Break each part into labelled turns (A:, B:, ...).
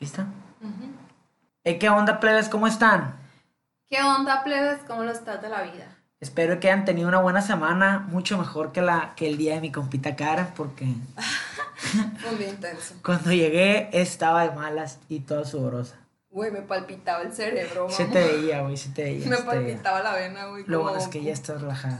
A: ¿Lista? Eh, ¿Qué onda, plebes? ¿Cómo están?
B: ¿Qué onda, plebes? ¿Cómo lo estás de la vida?
A: Espero que hayan tenido una buena semana, mucho mejor que, la, que el día de mi compita cara, porque
B: Fue muy intenso.
A: cuando llegué estaba de malas y toda sudorosa.
B: Güey, me palpitaba el cerebro,
A: Se
B: mamá.
A: te veía, güey, se te veía.
B: Me
A: se veía.
B: palpitaba la vena, güey.
A: Lo bueno es que ya estás relajado.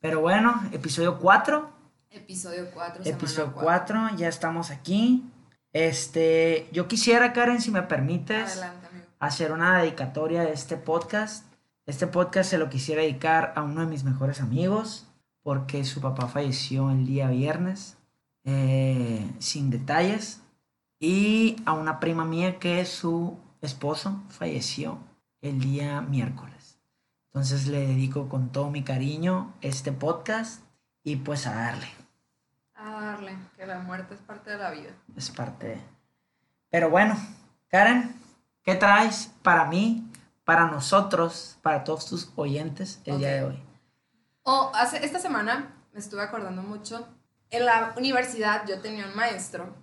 A: Pero bueno, episodio 4.
B: Episodio 4,
A: Episodio 4, ya estamos aquí. Este, yo quisiera, Karen, si me permites,
B: Adelante,
A: hacer una dedicatoria de este podcast. Este podcast se lo quisiera dedicar a uno de mis mejores amigos, porque su papá falleció el día viernes, eh, sin detalles. Y a una prima mía que su esposo falleció el día miércoles. Entonces le dedico con todo mi cariño este podcast y pues a darle.
B: A darle, que la muerte es parte de la vida.
A: es parte de... Pero bueno, Karen, ¿qué traes para mí, para nosotros, para todos tus oyentes el día de hoy?
B: Oh, hace, esta semana me estuve acordando mucho. En la universidad yo tenía un maestro.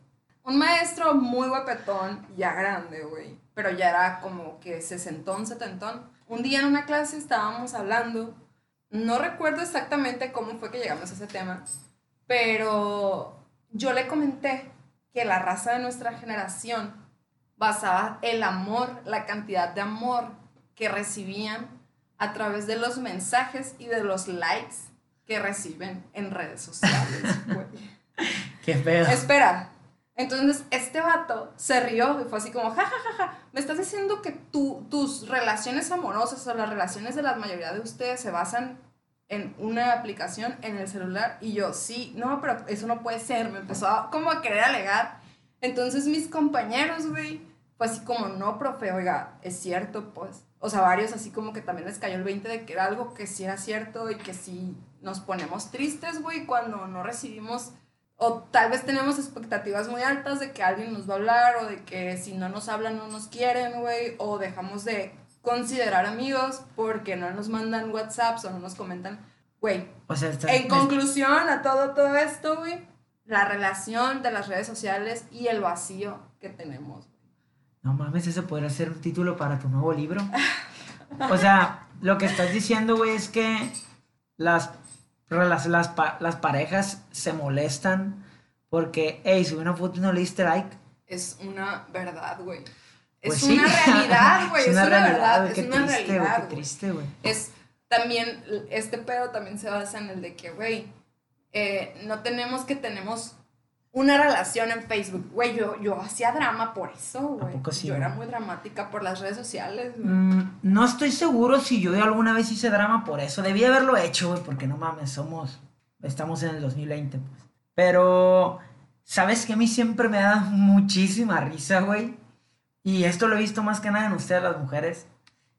B: Un maestro muy guapetón, ya grande, güey. Pero ya era como que sesentón, setentón. Un día en una clase estábamos hablando. No recuerdo exactamente cómo fue que llegamos a ese tema. Pero yo le comenté que la raza de nuestra generación basaba el amor, la cantidad de amor que recibían a través de los mensajes y de los likes que reciben en redes sociales.
A: Qué pedo.
B: Espera. Entonces, este vato se rió y fue así como, ja, ja, ja, ja, me estás diciendo que tu- tus relaciones amorosas o las relaciones de la mayoría de ustedes se basan en una aplicación en el celular. Y yo, sí, no, pero eso no puede ser. Me empezó a, como a querer alegar. Entonces, mis compañeros, güey, fue así como, no, profe, oiga, es cierto, pues. O sea, varios así como que también les cayó el 20 de que era algo que sí era cierto y que sí nos ponemos tristes, güey, cuando no recibimos o tal vez tenemos expectativas muy altas de que alguien nos va a hablar o de que si no nos hablan no nos quieren, güey, o dejamos de considerar amigos porque no nos mandan WhatsApps o no nos comentan, güey.
A: O sea,
B: En conclusión a todo todo esto, güey, la relación de las redes sociales y el vacío que tenemos.
A: No mames, eso podría ser un título para tu nuevo libro. O sea, lo que estás diciendo, güey, es que las, las, las, las parejas se molestan porque, hey, subí una foto y no le diste like.
B: Es una verdad, güey.
A: Pues
B: es
A: sí.
B: una realidad, güey. es, una, verdad,
A: güey,
B: es una
A: triste, güey,
B: realidad,
A: qué triste, güey.
B: es también, este pedo también se basa en el de que, güey, eh, no tenemos que tenemos una relación en Facebook. Güey, yo, yo hacía drama por eso, güey.
A: sí,
B: yo era muy dramática por las redes sociales, güey.
A: Mm, no estoy seguro si yo alguna vez hice drama por eso. Debí haberlo hecho, güey, porque no mames, somos. Estamos en el 2020, pues. Pero, ¿sabes que A mí siempre me da muchísima risa, güey. Y esto lo he visto más que nada en ustedes, las mujeres.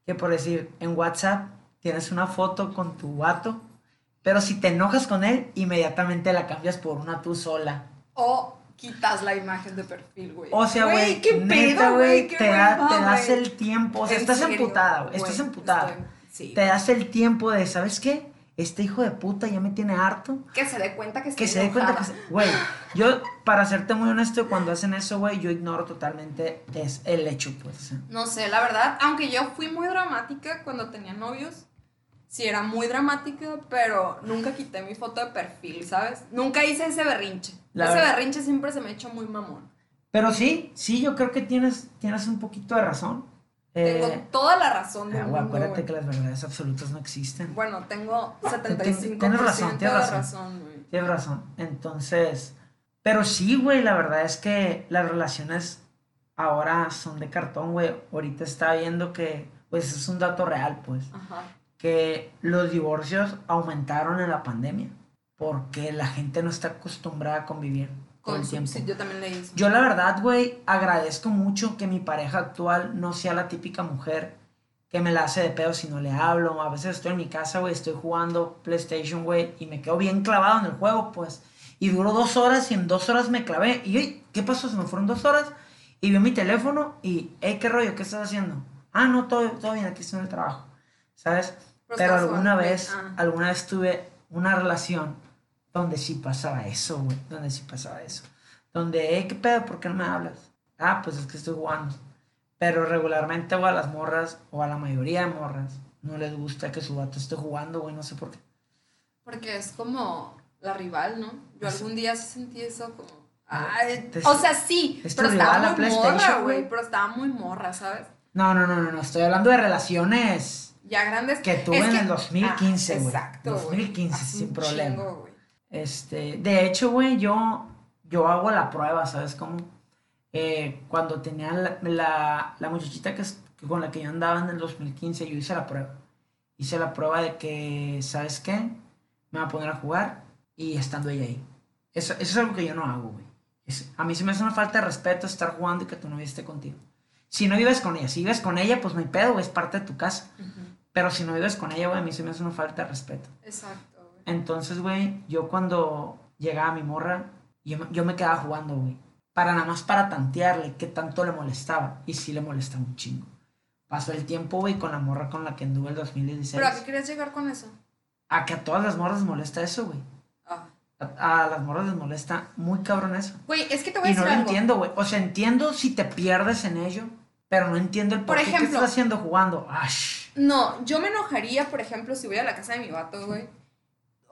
A: Que por decir, en WhatsApp tienes una foto con tu vato. Pero si te enojas con él, inmediatamente la cambias por una tú sola.
B: O quitas la imagen de perfil, güey.
A: O sea, güey,
B: qué
A: neta,
B: güey.
A: te, da- te das el tiempo. O sea,
B: En
A: estás
B: serio,
A: emputada, güey. Estás emputada.
B: estoy- sí.
A: te das el tiempo de, ¿sabes qué? Este hijo de puta ya me tiene harto.
B: Que se dé cuenta que estoy
A: Que se dé cuenta que... se- Güey, yo, para serte muy honesto, cuando hacen eso, güey, yo ignoro totalmente es el hecho, pues.
B: No sé, la verdad, aunque yo fui muy dramática cuando tenía novios, sí era muy dramática, pero nunca quité mi foto de perfil, ¿sabes? Nunca hice ese berrinche.
A: La
B: ese
A: verdad-
B: berrinche siempre se me ha hecho muy mamón.
A: Pero sí, sí, yo creo que tienes, tienes un poquito de razón.
B: Tengo
A: Eh,
B: toda la razón del
A: ah,
B: mundo,
A: acuérdate que las verdades absolutas no existen.
B: Bueno, tengo 75%
A: Tienes razón, tienes razón.
B: razón, güey.
A: Tienes razón. Entonces, pero sí, güey, la verdad es que las relaciones ahora son de cartón, güey. Ahorita está viendo que, pues es un dato real, pues.
B: Ajá.
A: que los divorcios aumentaron en la pandemia porque la gente no está acostumbrada a convivir todo
B: Con
A: el tiempo.
B: sí, yo también leí eso.
A: Yo la verdad, güey, agradezco mucho que mi pareja actual no sea la típica mujer que me la hace de pedo si no le hablo. A veces estoy en mi casa, güey, estoy jugando PlayStation, güey, y me quedo bien clavado en el juego, pues. Y duró dos horas y en dos horas me clavé. Y, oye, ¿qué pasó? Se me fueron dos horas y vio mi teléfono y, hey, ¿qué rollo? ¿Qué estás haciendo? Ah, no, todo, todo bien, aquí estoy en el trabajo. ¿Sabes?
B: Pero
A: Pero alguna vez,
B: ah.
A: alguna vez tuve una relación donde sí pasaba eso, güey. Donde sí pasaba eso. Donde, hey, ¿qué pedo? ¿Por qué no me hablas? Ah, pues es que estoy jugando. Pero regularmente, o a las morras, o a la mayoría de morras, no les gusta que su vato esté jugando, güey, no sé por qué.
B: Porque es como la rival, ¿no? Yo
A: Es-
B: algún día sentí eso como...
A: Ah,
B: Ay,
A: te-
B: o sea, sí, pero estaba muy morra,
A: güey.
B: Pero estaba muy morra, ¿sabes?
A: No, no, no, no, no, estoy hablando de relaciones
B: Ya grandes.
A: que tuve
B: es
A: en
B: que-
A: el 2015,
B: Ah,
A: güey.
B: Exacto, güey.
A: 2015,
B: Hace
A: sin problema.
B: chingo.
A: Este, de hecho, güey, yo, yo hago la prueba, ¿sabes cómo? Eh, cuando tenía la, la, la muchachita que, con la que yo andaba en el 2015, yo hice la prueba. Hice la prueba de que, ¿sabes qué? Me va a poner a jugar y estando ella ahí. Eso, eso es algo que yo no hago, güey. Es- a mí se me hace una falta de respeto estar jugando y que tu novia esté contigo. Si no vives con ella, si vives con ella, pues no hay pedo, güey, es parte de tu casa. Pero si no vives con ella, güey, a mí se me hace una falta de respeto.
B: Exacto.
A: Entonces, güey, yo cuando llegaba mi morra, yo, me- yo me quedaba jugando, güey. Para nada más para tantearle qué tanto le molestaba. Y sí le molestaba un chingo. Pasó el tiempo, güey, con la morra con la que anduve el 2016.
B: ¿Pero a qué querías llegar con eso?
A: A que a todas las morras les molesta eso, güey.
B: Ah.
A: A, a las morras les molesta muy cabrón eso.
B: Güey, es que te voy a
A: Y no
B: decir
A: lo entiendo, güey. O sea, entiendo si te pierdes en ello, pero no entiendo el por,
B: Por
A: qué. ¿Qué
B: ejemplo-
A: estás haciendo jugando? Ash.
B: No, yo me enojaría, por ejemplo, si voy a la casa de mi vato, güey.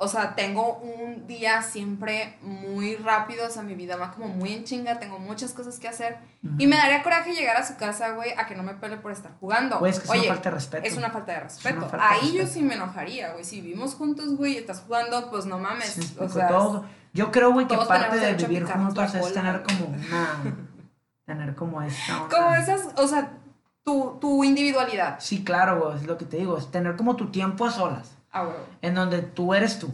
B: O sea, tengo un día siempre muy rápido, o sea, mi vida va como muy en chinga, tengo muchas cosas que hacer. Y me daría coraje llegar a su casa, güey, a que no me pele por estar jugando.
A: Güey, es que es una falta de respeto.
B: es una falta de respeto.
A: falta de
B: Ahí yo sí me enojaría, güey. Si vivimos juntos, güey, y estás jugando, pues no mames.
A: Sí,
B: o
A: explico
B: sea,
A: todo. Yo creo, güey, que parte de vivir juntos es tener como una. tener como esta. onda.
B: como esas, o sea, tu, tu individualidad.
A: Sí, claro, güey, es lo que te digo. Es tener como tu tiempo a solas.
B: Ah.
A: En donde tú eres tú.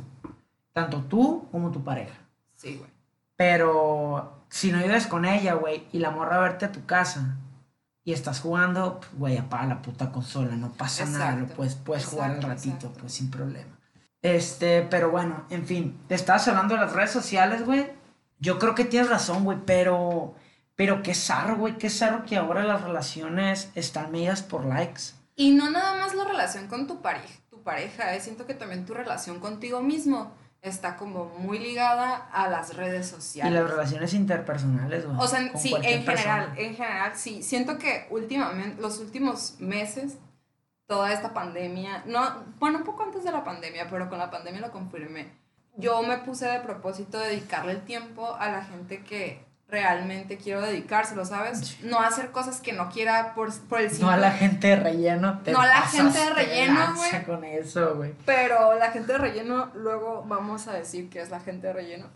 A: Tanto tú como tu pareja.
B: Sí, güey.
A: Pero si no vives con ella, güey, y la morra a verte a tu casa y estás jugando, pues, güey, apaga la puta consola, no pasa nada, lo puedes, puedes jugar al
B: exacto,
A: ratito,
B: exacto.
A: pues sin problema. Este, pero bueno, en fin, te estabas hablando de las redes sociales, güey. Yo creo que tienes razón, güey, pero, pero qué zarro, güey, qué zarro que ahora las relaciones están medidas por likes.
B: Y no nada más la relación con tu pareja, pareja, eh, siento que también tu relación contigo mismo está como muy ligada a las redes
A: Y
B: sociales.
A: las relaciones interpersonales, güey.
B: O sea, sí, en general,
A: persona.
B: en general, sí. Siento que últimamente, los últimos meses, toda esta pandemia, no, bueno, un poco antes de la pandemia, pero con la pandemia lo confirmé. Yo me puse de propósito dedicarle el tiempo a la gente que realmente quiero dedicárselo, ¿sabes? No hacer cosas que no quiera por, por el
A: No a
B: simple-
A: la gente de relleno. Te
B: No a la gente de relleno, güey.
A: con eso, güey.
B: Pero la gente de relleno, luego vamos a decir que es la gente de relleno.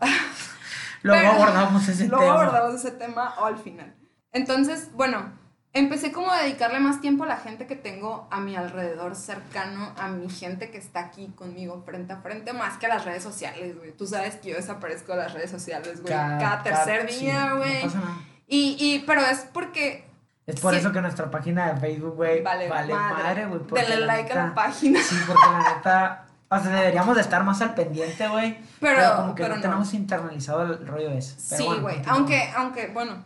A: Luego
B: Pero-
A: abordamos ese
B: Luego
A: tema.
B: abordamos ese tema o al final. Entonces, bueno, empecé como a dedicarle más tiempo a la gente que tengo a mi alrededor cercano, a mi gente que está aquí conmigo frente a frente, más que a las redes sociales, güey. Tú sabes que yo desaparezco de las redes sociales, güey. Cada, tercer
A: sí,
B: día,
A: no
B: güey.
A: pasa nada.
B: y, y, pero es porque
A: Es por
B: Sí.
A: eso que nuestra página de Facebook, güey,
B: vale,
A: vale, madre, güey.
B: Denle like a la página.
A: Sí, porque la neta. O sea, deberíamos de estar más al pendiente, güey. Pero,
B: Pero,
A: como que
B: pero
A: no, tenemos internalizado el rollo ese. Pero
B: Sí, güey. aunque, aunque, bueno.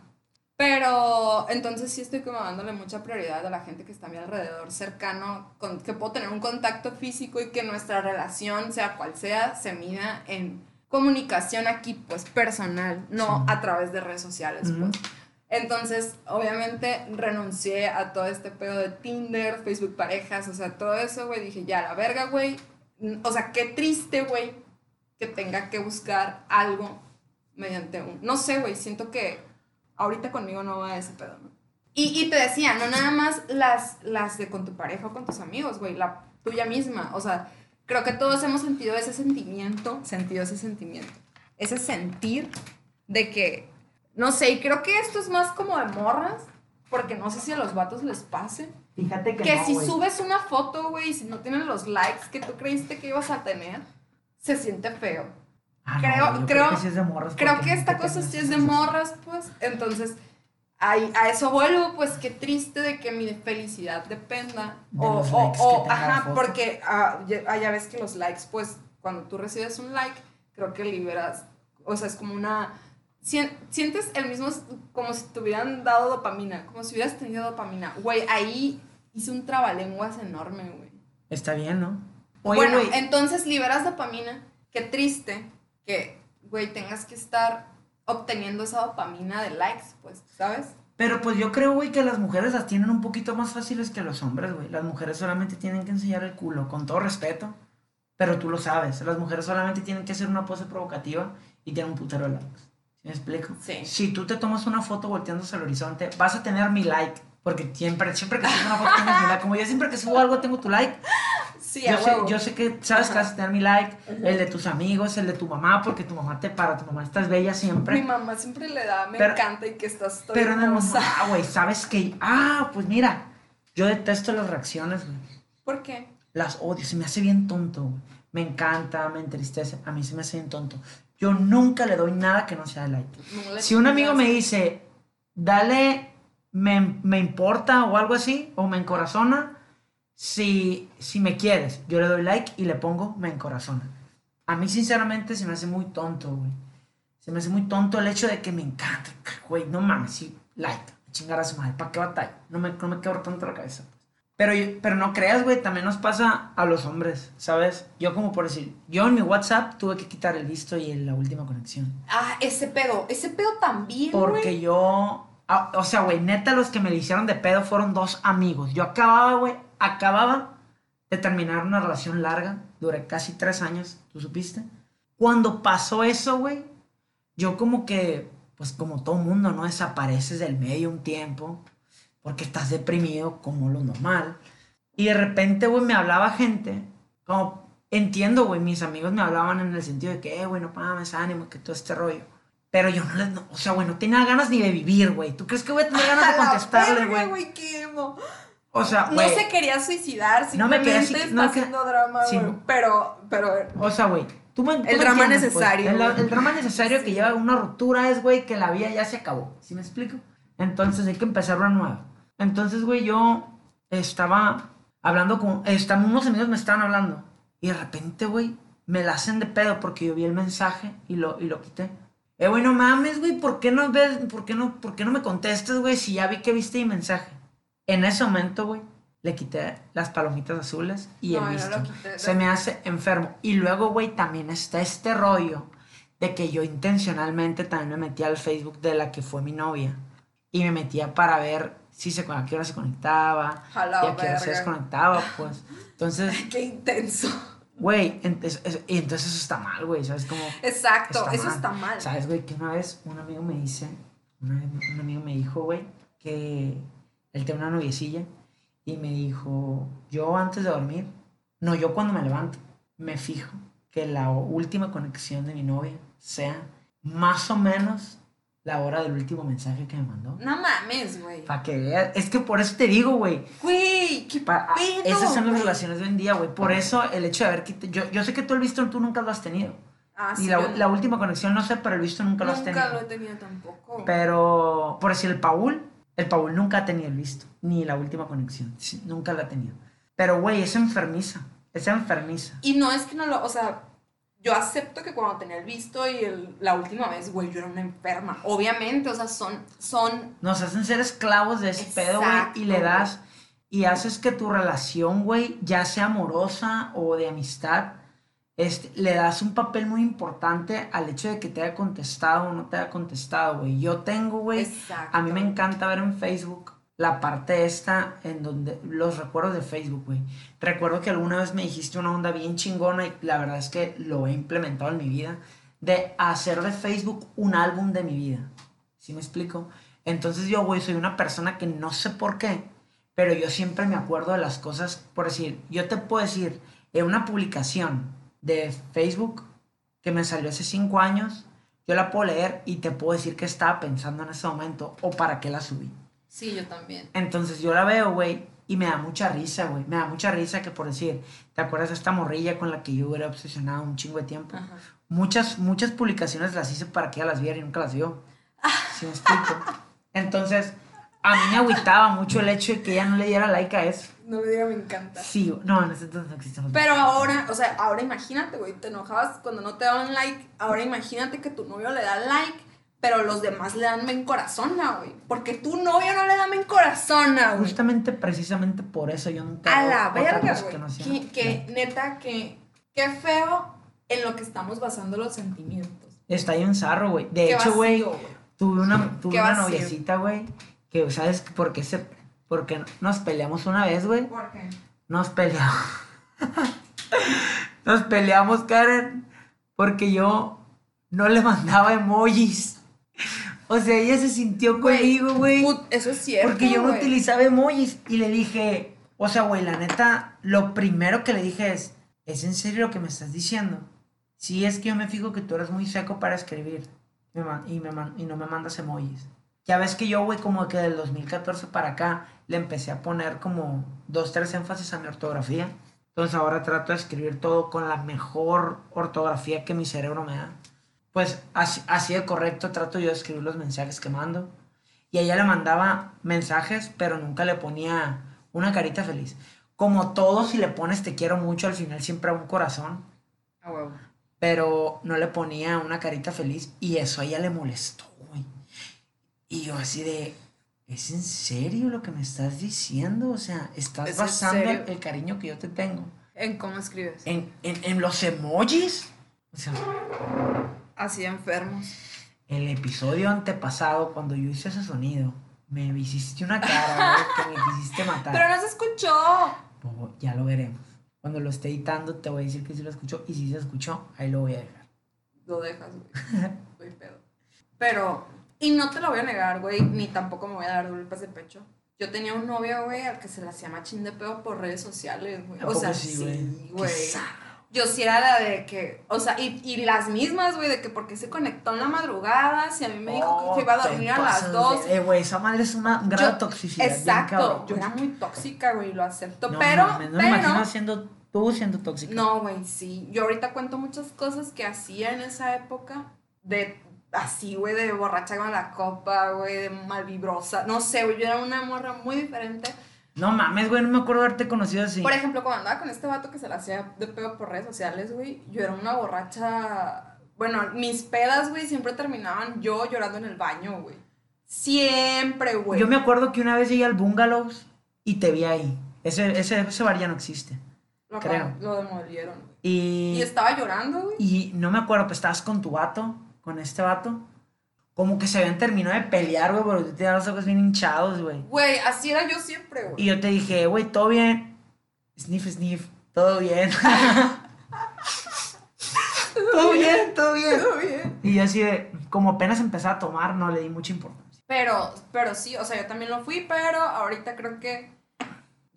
B: Pero entonces sí estoy como dándole mucha prioridad a la gente que está a mi alrededor, cercano, con, que puedo tener un contacto físico y que nuestra relación, sea cual sea, se mida en comunicación aquí, pues personal, no a través de redes sociales, pues. Entonces, obviamente, renuncié a todo este pedo de Tinder, Facebook parejas, o sea, todo eso, güey. Dije, ya, la verga, güey. O sea, qué triste, güey, que tenga que buscar algo mediante un... No sé, güey, siento que ahorita conmigo no va ese pedo, ¿no? Y, y te decía, no nada más las, las de con tu pareja o con tus amigos, güey, la tuya misma. O sea, creo que todos hemos sentido ese sentimiento, sentido ese sentimiento, ese sentir de que, no sé, y creo que esto es más como de morras, porque no sé si a los vatos les pase.
A: Fíjate que,
B: Que
A: no,
B: si subes una foto, güey, y si no tienen los likes que tú creíste que ibas a tener, se siente feo.
A: Ah, no,
B: creo- creo-
A: que sí es de morras.
B: Creo que esta cosa sí es de morras, pues. Entonces, ahí- a eso vuelvo, pues qué triste de que mi felicidad dependa.
A: De
B: o, o- o- ajá, porque ah, ya, ah, ya ves que los likes, pues, cuando tú recibes un like, creo que liberas, o sea, es como una... sien- Sientes el mismo, como si te hubieran dado dopamina, como si hubieras tenido dopamina. Güey, ahí hice un trabalenguas enorme, güey.
A: Está bien, ¿no? Oye,
B: bueno, entonces liberas dopamina. Qué triste que, güey, tengas que estar obteniendo esa dopamina de likes, pues, ¿sabes?
A: Pero pues yo creo, güey, que las mujeres las tienen un poquito más fáciles que los hombres, güey. Las mujeres solamente tienen que enseñar el culo, con todo respeto. Pero tú lo sabes, las mujeres solamente tienen que hacer una pose provocativa y tienen un putero de likes. ¿Sí me explico?
B: Sí.
A: Si tú te tomas una foto volteándose al horizonte, vas a tener mi like. Porque siempre, siempre que subes una foto tienes mi like. Como yo siempre que subo algo tengo tu like.
B: Sí,
A: Yo sé, yo sé que sabes que
B: Ajá.
A: vas a tener mi like,
B: Ujú.
A: el de tus amigos, el de tu mamá, porque tu mamá te para, tu mamá estás bella
B: Mi
A: siempre.
B: mamá siempre le da, me
A: Pero-
B: encanta y que estás todo
A: Pero no, ah, güey, sabes que, ah, pues mira, yo detesto las reacciones, güey.
B: ¿Por qué?
A: Las odio, se me hace bien tonto, güey. Me encanta, me entristece, a mí se me hace bien tonto. Yo nunca le doy nada que no sea like.
B: No
A: Si un amigo me dice, dale, me, me importa o algo así, o me encorazona, si, si me quieres, yo le doy like y le pongo me encorazona. A mí, sinceramente, se me hace muy tonto, güey. Se me hace muy tonto el hecho de que me encanta, güey, no mames, sí, like, chingar a su madre, ¿para qué batalla? No me, no me quebro tanto la cabeza. Pero, pero no creas, güey, también nos pasa a los hombres, ¿sabes? Yo como por decir, yo en mi WhatsApp tuve que quitar el visto y la última conexión.
B: Ah, ese pedo. Ese pedo también,
A: Porque yo. ah, o sea, güey, neta, los que me le hicieron de pedo fueron dos amigos. Yo acababa, güey, acababa de terminar una relación larga. Duré casi tres años, ¿tú supiste? Cuando pasó eso, güey, yo como que, pues como todo mundo, ¿no? Desapareces del medio un tiempo. Porque estás deprimido, como lo normal. Y de repente, güey, me hablaba gente. Como, entiendo, güey, mis amigos me hablaban en el sentido de que, eh, güey, no mames, ánimo, que todo este rollo. Pero yo no les, no- o sea, güey, no tenía ganas ni de vivir, güey. ¿Tú crees que voy a tener ganas de contestarle,
B: verga,
A: güey? O sea,
B: No se quería suicidar,
A: No me
B: simplemente
A: quería
B: está
A: no que-
B: haciendo drama,
A: Sí, no.
B: Pero, pero,
A: O sea, güey, tú me, tú
B: El drama
A: pues.
B: necesario,
A: El, drama necesario que lleva una ruptura es, güey, que la vida ya se acabó. ¿Sí me explico? Entonces hay que empezar una nueva. Entonces, güey, yo estaba hablando con... Estaban, unos amigos me estaban hablando. Y de repente, güey, me la hacen de pedo porque yo vi el mensaje y lo, y lo quité. Eh, güey, no mames, güey, ¿por qué no ves, por qué no, por qué no me contestas, güey, si ya vi que viste mi mensaje? En ese momento, güey, le quité las palomitas azules y
B: No,
A: el visto.
B: quité.
A: Se me hace enfermo. Y luego, güey, también está este rollo de que yo intencionalmente también me metí al Facebook de la que fue mi novia. Y me metía para ver si se, a qué hora se conectaba.
B: La
A: y a qué hora se desconectaba, pues. Entonces,
B: qué intenso.
A: güey, y entonces eso está mal, güey, ¿sabes? Como...
B: Exacto,
A: Está
B: eso
A: mal.
B: está mal.
A: ¿Sabes, güey? Que una vez un amigo me dice, un amigo me dijo, güey, que él tiene una noviecilla y me dijo, yo antes de dormir, no, yo cuando me levanto, me fijo que la última conexión de mi novia sea más o menos la hora del último mensaje que me mandó.
B: No mames, güey.
A: Para que veas, es que por eso te digo, güey,
B: Güey, qué
A: pa- ah,
B: pedo,
A: esas son las
B: güey.
A: relaciones de hoy en día, güey. Por eso el hecho de haber quitado, yo, yo sé que tú el visto tú nunca lo has tenido.
B: Ah,
A: Y
B: sí,
A: la, la última conexión no sé, pero el visto nunca lo has
B: Nunca
A: tenido.
B: lo he tenido tampoco.
A: Pero, por decir, el Paul, el Paul nunca ha tenido el visto, ni la última conexión. Sí, nunca la ha tenido. Pero, güey, es enfermiza. Es enfermiza.
B: Y no es que no lo, o sea, yo acepto que cuando tenía el visto y el- la última vez, güey, yo era una enferma. Obviamente, o sea, son, son,
A: Nos hacen ser esclavos de ese pedo, güey, y le das. Y haces que tu relación, güey, ya sea amorosa o de amistad, este, le das un papel muy importante al hecho de que te haya contestado o no te haya contestado, güey. Yo tengo, güey. A mí me encanta ver en Facebook la parte esta en donde los recuerdos de Facebook, güey. Recuerdo que alguna vez me dijiste una onda bien chingona y la verdad es que lo he implementado en mi vida de hacer de Facebook un álbum de mi vida. ¿Sí me explico? Entonces yo, güey, soy una persona que no sé por qué, pero yo siempre me acuerdo de las cosas, por decir, yo te puedo decir, en una publicación de Facebook que me salió hace cinco años, yo la puedo leer y te puedo decir qué estaba pensando en ese momento o para qué la subí.
B: Sí, yo también.
A: Entonces yo la veo, güey, y me da mucha risa, güey. Me da mucha risa que por decir, ¿te acuerdas de esta morrilla con la que yo era obsesionado un chingo de tiempo?
B: Ajá.
A: Muchas, muchas publicaciones las hice para que ella las viera y nunca las vio. ¿Sí me explico? Entonces, a mí me agüitaba mucho el hecho de que ella no le diera like a eso.
B: No me diga, me encanta.
A: Sí, no, en ese entonces no existían los
B: Pero ahora, o sea, ahora imagínate, güey, te enojabas cuando no te daban like. Ahora imagínate que tu novio le da like, pero los demás le dan me encorazona, güey. Porque tu novio no le da me encorazona, güey.
A: Justamente, precisamente por eso yo nunca
B: A la verga, güey.
A: que no sea
B: Que, que, neta, que, qué feo en lo que estamos basando los sentimientos.
A: Está ahí un zarro, güey. De
B: Qué
A: hecho, güey, tuve una, tuve una noviecita, güey, Que, ¿sabes por qué se... Porque nos peleamos una vez, güey.
B: ¿Por qué?
A: Nos peleamos. nos peleamos, Karen. Porque yo no le mandaba emojis. O sea, ella se sintió conmigo, güey.
B: Eso es cierto.
A: Porque yo no utilizaba emojis. Y le dije, o sea, güey, la neta, lo primero que le dije es, ¿es en serio lo que me estás diciendo? Sí, es que yo me fijo que tú eres muy seco para escribir. Y, me y no me mandas emojis. Ya ves que yo, güey, como que del 2014 para acá, le empecé a poner como dos, tres énfasis a mi ortografía. Entonces ahora trato de escribir todo con la mejor ortografía que mi cerebro me da. Pues así, así de correcto trato yo de escribir los mensajes que mando. Y ella le mandaba mensajes, pero nunca le ponía una carita feliz. Como todo, si le pones te quiero mucho, al final siempre a un corazón. Pero no le ponía una carita feliz. Y eso a ella le molestó, güey. Y yo así de, ¿es en serio lo que me estás diciendo? O sea, estás
B: ¿Es en
A: basando el, cariño que yo te tengo
B: ¿En cómo escribes?
A: en, en, en los emojis. O sea,
B: Así enfermos.
A: el episodio antepasado, cuando yo hice ese sonido, me hiciste una cara, güey, que me quisiste matar.
B: Pero no se escuchó.
A: Ya lo veremos. Cuando lo esté editando, te voy a decir que sí lo escuchó. Y si se escuchó, ahí lo voy a dejar.
B: Lo dejas, güey. Pedo. Pero, y no te lo voy a negar, güey, ni tampoco me voy a dar golpes de pecho. Yo tenía un novio, güey, al que se le hacía machín de pedo por redes sociales, güey.
A: ¿A
B: O sea,
A: sí, güey?
B: Yo sí era la de que, o sea, y, y las mismas, güey, de que porque se conectó en la madrugada, si a mí me dijo
A: Oh,
B: que iba a
A: te
B: dormir a las
A: de-
B: 2.
A: Eh, güey, esa madre es una, un grado
B: Yo-
A: toxicidad. bien
B: Exacto,
A: cabrón,
B: yo era muy tóxica, güey, lo acepto,
A: No
B: pero,
A: mames, no me imagino
B: pero,
A: siendo tú siendo tóxica.
B: no, güey, sí, yo ahorita cuento muchas cosas que hacía en esa época, de, así, güey, de borracha con la copa, güey, de malvibrosa, no sé, güey, yo era una morra muy diferente.
A: No mames, güey, no me acuerdo haberte conocido así.
B: Por ejemplo, cuando andaba con este vato que se la hacía de pedo por redes sociales, güey, yo era una borracha. Bueno, mis pedas, güey, siempre terminaban yo llorando en el baño, güey. Siempre, güey.
A: Yo me acuerdo que una vez llegué al Bungalows y te vi ahí. Ese, ese, ese bar ya no existe.
B: lo,
A: creo.
B: lo demolieron, güey.
A: Y,
B: Y estaba llorando, güey.
A: y no me acuerdo, pues estabas con tu vato, con este vato. Como que se habían terminado de pelear, güey, porque tú tenías los ojos bien hinchados, güey.
B: Güey, así era yo siempre, güey.
A: Y yo te dije, güey, todo bien. Sniff, sniff, todo bien. todo bien, todo bien.
B: Todo bien.
A: Y yo así de, como apenas empezaba a tomar, no le di mucha importancia.
B: Pero, pero sí, o sea, yo también lo fui, pero ahorita creo que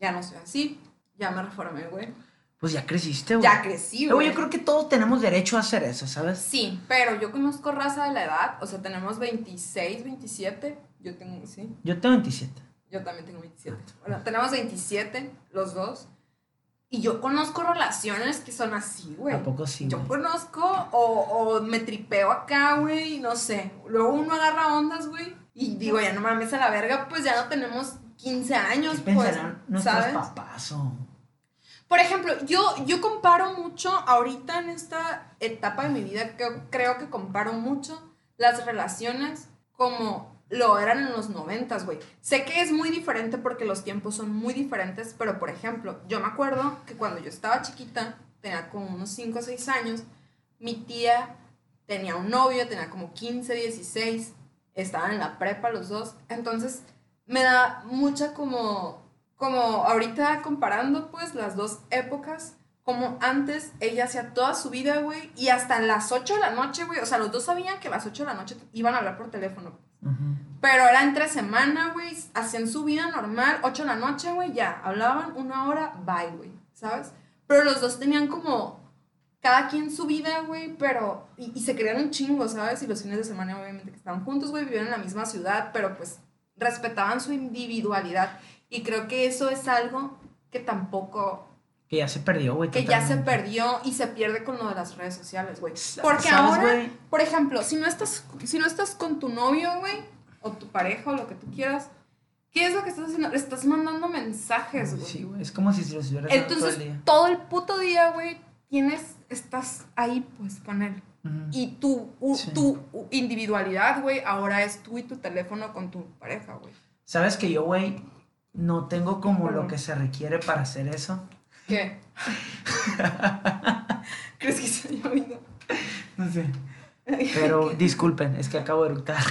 B: ya no soy así. Ya me reformé, güey.
A: Pues ya creciste, güey.
B: Ya crecí,
A: güey, yo creo que todos tenemos derecho a hacer eso, ¿sabes?
B: Sí, pero yo conozco raza de la edad, o sea, tenemos 26, 27, yo tengo, sí,
A: Yo tengo 27.
B: yo también tengo 27. Bueno, tenemos 27, los dos, y yo conozco relaciones que son así, güey.
A: ¿A poco sí,
B: Yo
A: güey?
B: conozco, o, o me tripeo acá, güey, no sé. Luego uno agarra ondas, güey, y digo, ya no mames a la verga, pues ya no tenemos 15 años,
A: ¿Qué
B: pues,
A: nuestros
B: ¿sabes?
A: papás o...?
B: Por ejemplo, yo, yo comparo mucho, ahorita en esta etapa de mi vida, que creo que comparo mucho las relaciones como lo eran en los noventas, güey. Sé que es muy diferente porque los tiempos son muy diferentes, pero por ejemplo, yo me acuerdo que cuando yo estaba chiquita, tenía como unos 5 o 6 años, mi tía tenía un novio, tenía como 15, 16, estaban en la prepa los dos, entonces me da mucha como como ahorita comparando pues las dos épocas, como antes ella hacía toda su vida, güey, y hasta las 8 de la noche, güey, o sea, los dos sabían que a las 8 de la noche iban a hablar por teléfono. Pero era entre semana, güey, hacían su vida normal, 8 de la noche, güey, ya, hablaban una hora, bye, güey, ¿sabes? Pero los dos tenían como cada quien su vida, güey, pero, y, y se creían un chingo, ¿sabes? Y los fines de semana, obviamente, que estaban juntos, güey, vivían en la misma ciudad, pero pues respetaban su individualidad. Y creo que eso es algo que tampoco,
A: Que ya se perdió, güey.
B: que ya se perdió y se pierde con lo de las redes sociales, güey. Porque
A: ¿sabes,
B: ahora, por ejemplo, si no estás, si no estás con tu novio, güey, o tu pareja, o lo que tú quieras, ¿qué es lo que estás haciendo? Le estás mandando mensajes, güey.
A: Sí, güey. Es como si se los hubieras dado todo
B: Entonces,
A: el día.
B: todo el puto día, güey, tienes, estás ahí, pues, con él. Y tu, u-
A: Sí.
B: tu individualidad, güey, ahora es tú y tu teléfono con tu pareja, güey.
A: ¿Sabes que yo, güey, no tengo como lo que se requiere para hacer eso?
B: ¿Qué? ¿Crees que se haya oído?
A: No sé. Pero disculpen, es que acabo de eructar.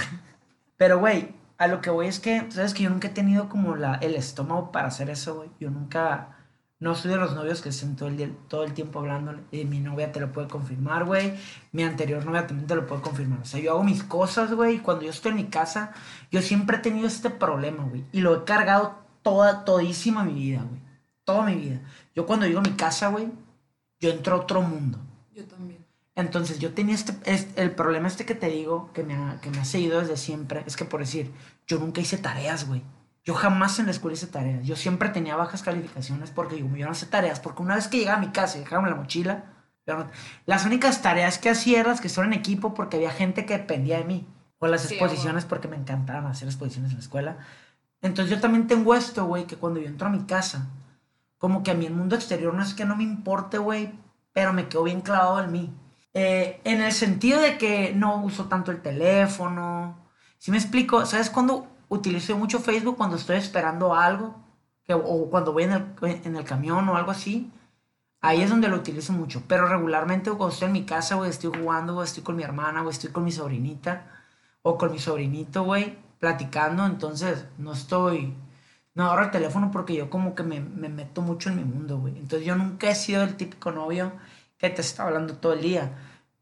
A: Pero, güey, a lo que voy es que, sabes que yo nunca he tenido como la, el estómago para hacer eso, güey. Yo nunca, no soy de los novios que estén todo el, día, todo el tiempo hablando. Y mi novia te lo puede confirmar, güey. Mi anterior novia también te lo puede confirmar. O sea, yo hago mis cosas, güey. Y cuando yo estoy en mi casa, yo siempre he tenido este problema, güey. Y lo he cargado toda, todísima mi vida, güey. Toda mi vida. Yo cuando llego a mi casa, güey, yo entro a otro mundo.
B: Yo también.
A: Entonces yo tenía este, este- el problema este que te digo, que me, ha, que me ha seguido desde siempre, es que por decir, yo nunca hice tareas, güey. Yo jamás en la escuela hice tareas. Yo siempre tenía bajas calificaciones porque digo, yo no hice tareas, porque una vez que llegaba a mi casa y dejaba la mochila, yo las únicas tareas que hacía eran las que son en equipo porque había gente que dependía de mí. O las
B: Sí,
A: exposiciones porque me encantaban hacer exposiciones en la escuela. Entonces yo también tengo esto, güey, que cuando yo entro a mi casa, como que a mí el mundo exterior no es que no me importe, güey, pero me quedo bien clavado en mí. Eh, en el sentido de que no uso tanto el teléfono. Si me explico, ¿sabes cuándo utilizo mucho Facebook? Cuando estoy esperando algo, o cuando voy en el, en el camión o algo así. Ahí es donde lo utilizo mucho. Pero regularmente cuando estoy en mi casa, güey, estoy jugando, güey, estoy con mi hermana, güey, estoy con mi sobrinita o con mi sobrinito, güey, platicando. Entonces, no estoy... No agarro el teléfono porque yo como que me, me meto mucho en mi mundo, güey. Entonces yo nunca he sido el típico novio que te está hablando todo el día.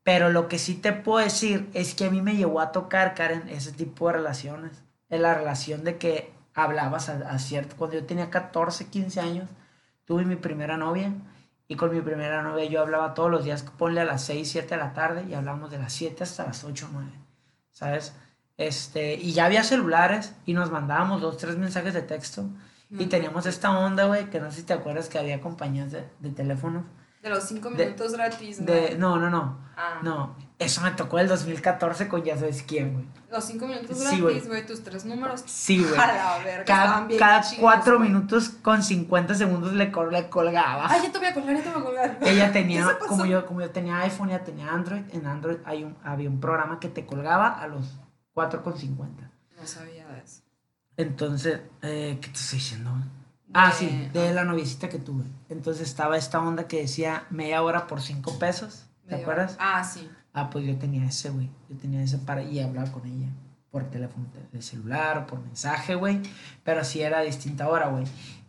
A: Pero lo que sí te puedo decir es que a mí me llevó a tocar, Karen, ese tipo de relaciones. En la relación de que hablabas a, a cierto... Cuando yo tenía 14, 15 años, tuve mi primera novia. Y con mi primera novia yo hablaba todos los días, ponle a las 6, 7 de la tarde y hablábamos de las 7 hasta las 8, 9. ¿Sabes? Este, y ya había celulares y nos mandábamos dos, tres mensajes de texto. Y teníamos esta onda, güey, que no sé si te acuerdas que había compañías de, de teléfonos.
B: De los cinco
A: De-
B: minutos gratis, ¿no?
A: De, no, no, no.
B: Ah.
A: No, eso me tocó el 2014 con ya sabes quién, güey.
B: Los cinco minutos
A: Sí,
B: gratis, güey, tus tres números.
A: Sí, güey.
B: A la verga,
A: Cada,
B: bien
A: cada cuatro minutos con 50 segundos le, col- le colgaba.
B: Ay, ya te voy a colgar, ya te voy a colgar.
A: Ella
B: ¿Qué
A: tenía, como yo, como yo tenía iPhone, ella tenía Android. En Android hay un, había un programa que te colgaba a los 4,50.
B: No sabía de eso.
A: Entonces, eh, ¿qué te estoy diciendo? Ah, sí, de la noviecita que tuve. Entonces estaba esta onda que decía media hora por 5 pesos. ¿Te
B: Medio-
A: acuerdas?
B: Ah, sí.
A: Ah, pues yo tenía ese, güey. Yo tenía ese para y hablaba con ella por teléfono de- celular o por mensaje, güey. Pero sí era a distinta hora, güey.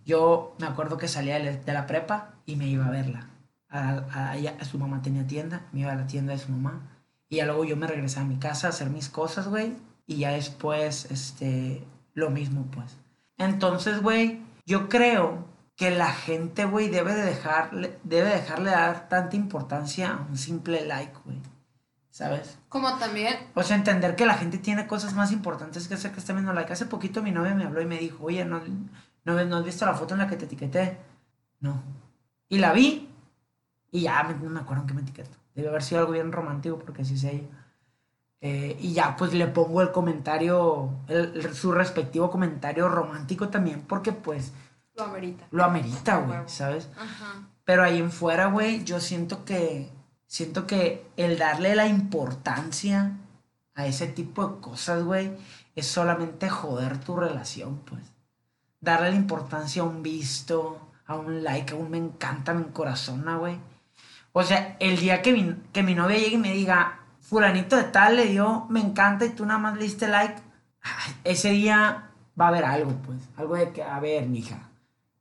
A: Yo me acuerdo que salía de la- prepa y me iba a verla. A, a su mamá tenía tienda, me iba a la tienda de su mamá. Y ya luego yo me regresaba a mi casa a hacer mis cosas, güey. Y ya después, este, lo mismo, pues. Entonces, güey, yo creo que la gente, güey, debe de dejarle, debe dejarle dar tanta importancia a un simple like, güey. ¿Sabes?
B: Como también,
A: O sea, entender que la gente tiene cosas más importantes que hacer que estar viendo like. Hace poquito mi novia me habló y me dijo, oye, ¿no, no, ves- ¿no has visto la foto en la que te etiqueté? No. Y la vi y ya me- no me acuerdo en qué me etiquetó. Debe haber sido algo bien romántico porque así es ella. Eh, y ya pues le pongo el comentario, el- su respectivo comentario romántico también porque pues
B: lo amerita.
A: lo amerita, güey. ¿sabes?
B: Ajá.
A: Pero ahí en fuera, güey, yo siento que. Siento que el darle la importancia a ese tipo de cosas, güey, es solamente joder tu relación, pues. Darle la importancia a un visto, a un like, a un me encanta, me encorazona, güey. O sea, el día que mi, que mi novia llegue y me diga, fulanito de tal le dio me encanta y tú nada más le diste like, ese día va a haber algo, pues. Algo de que, a ver, mija,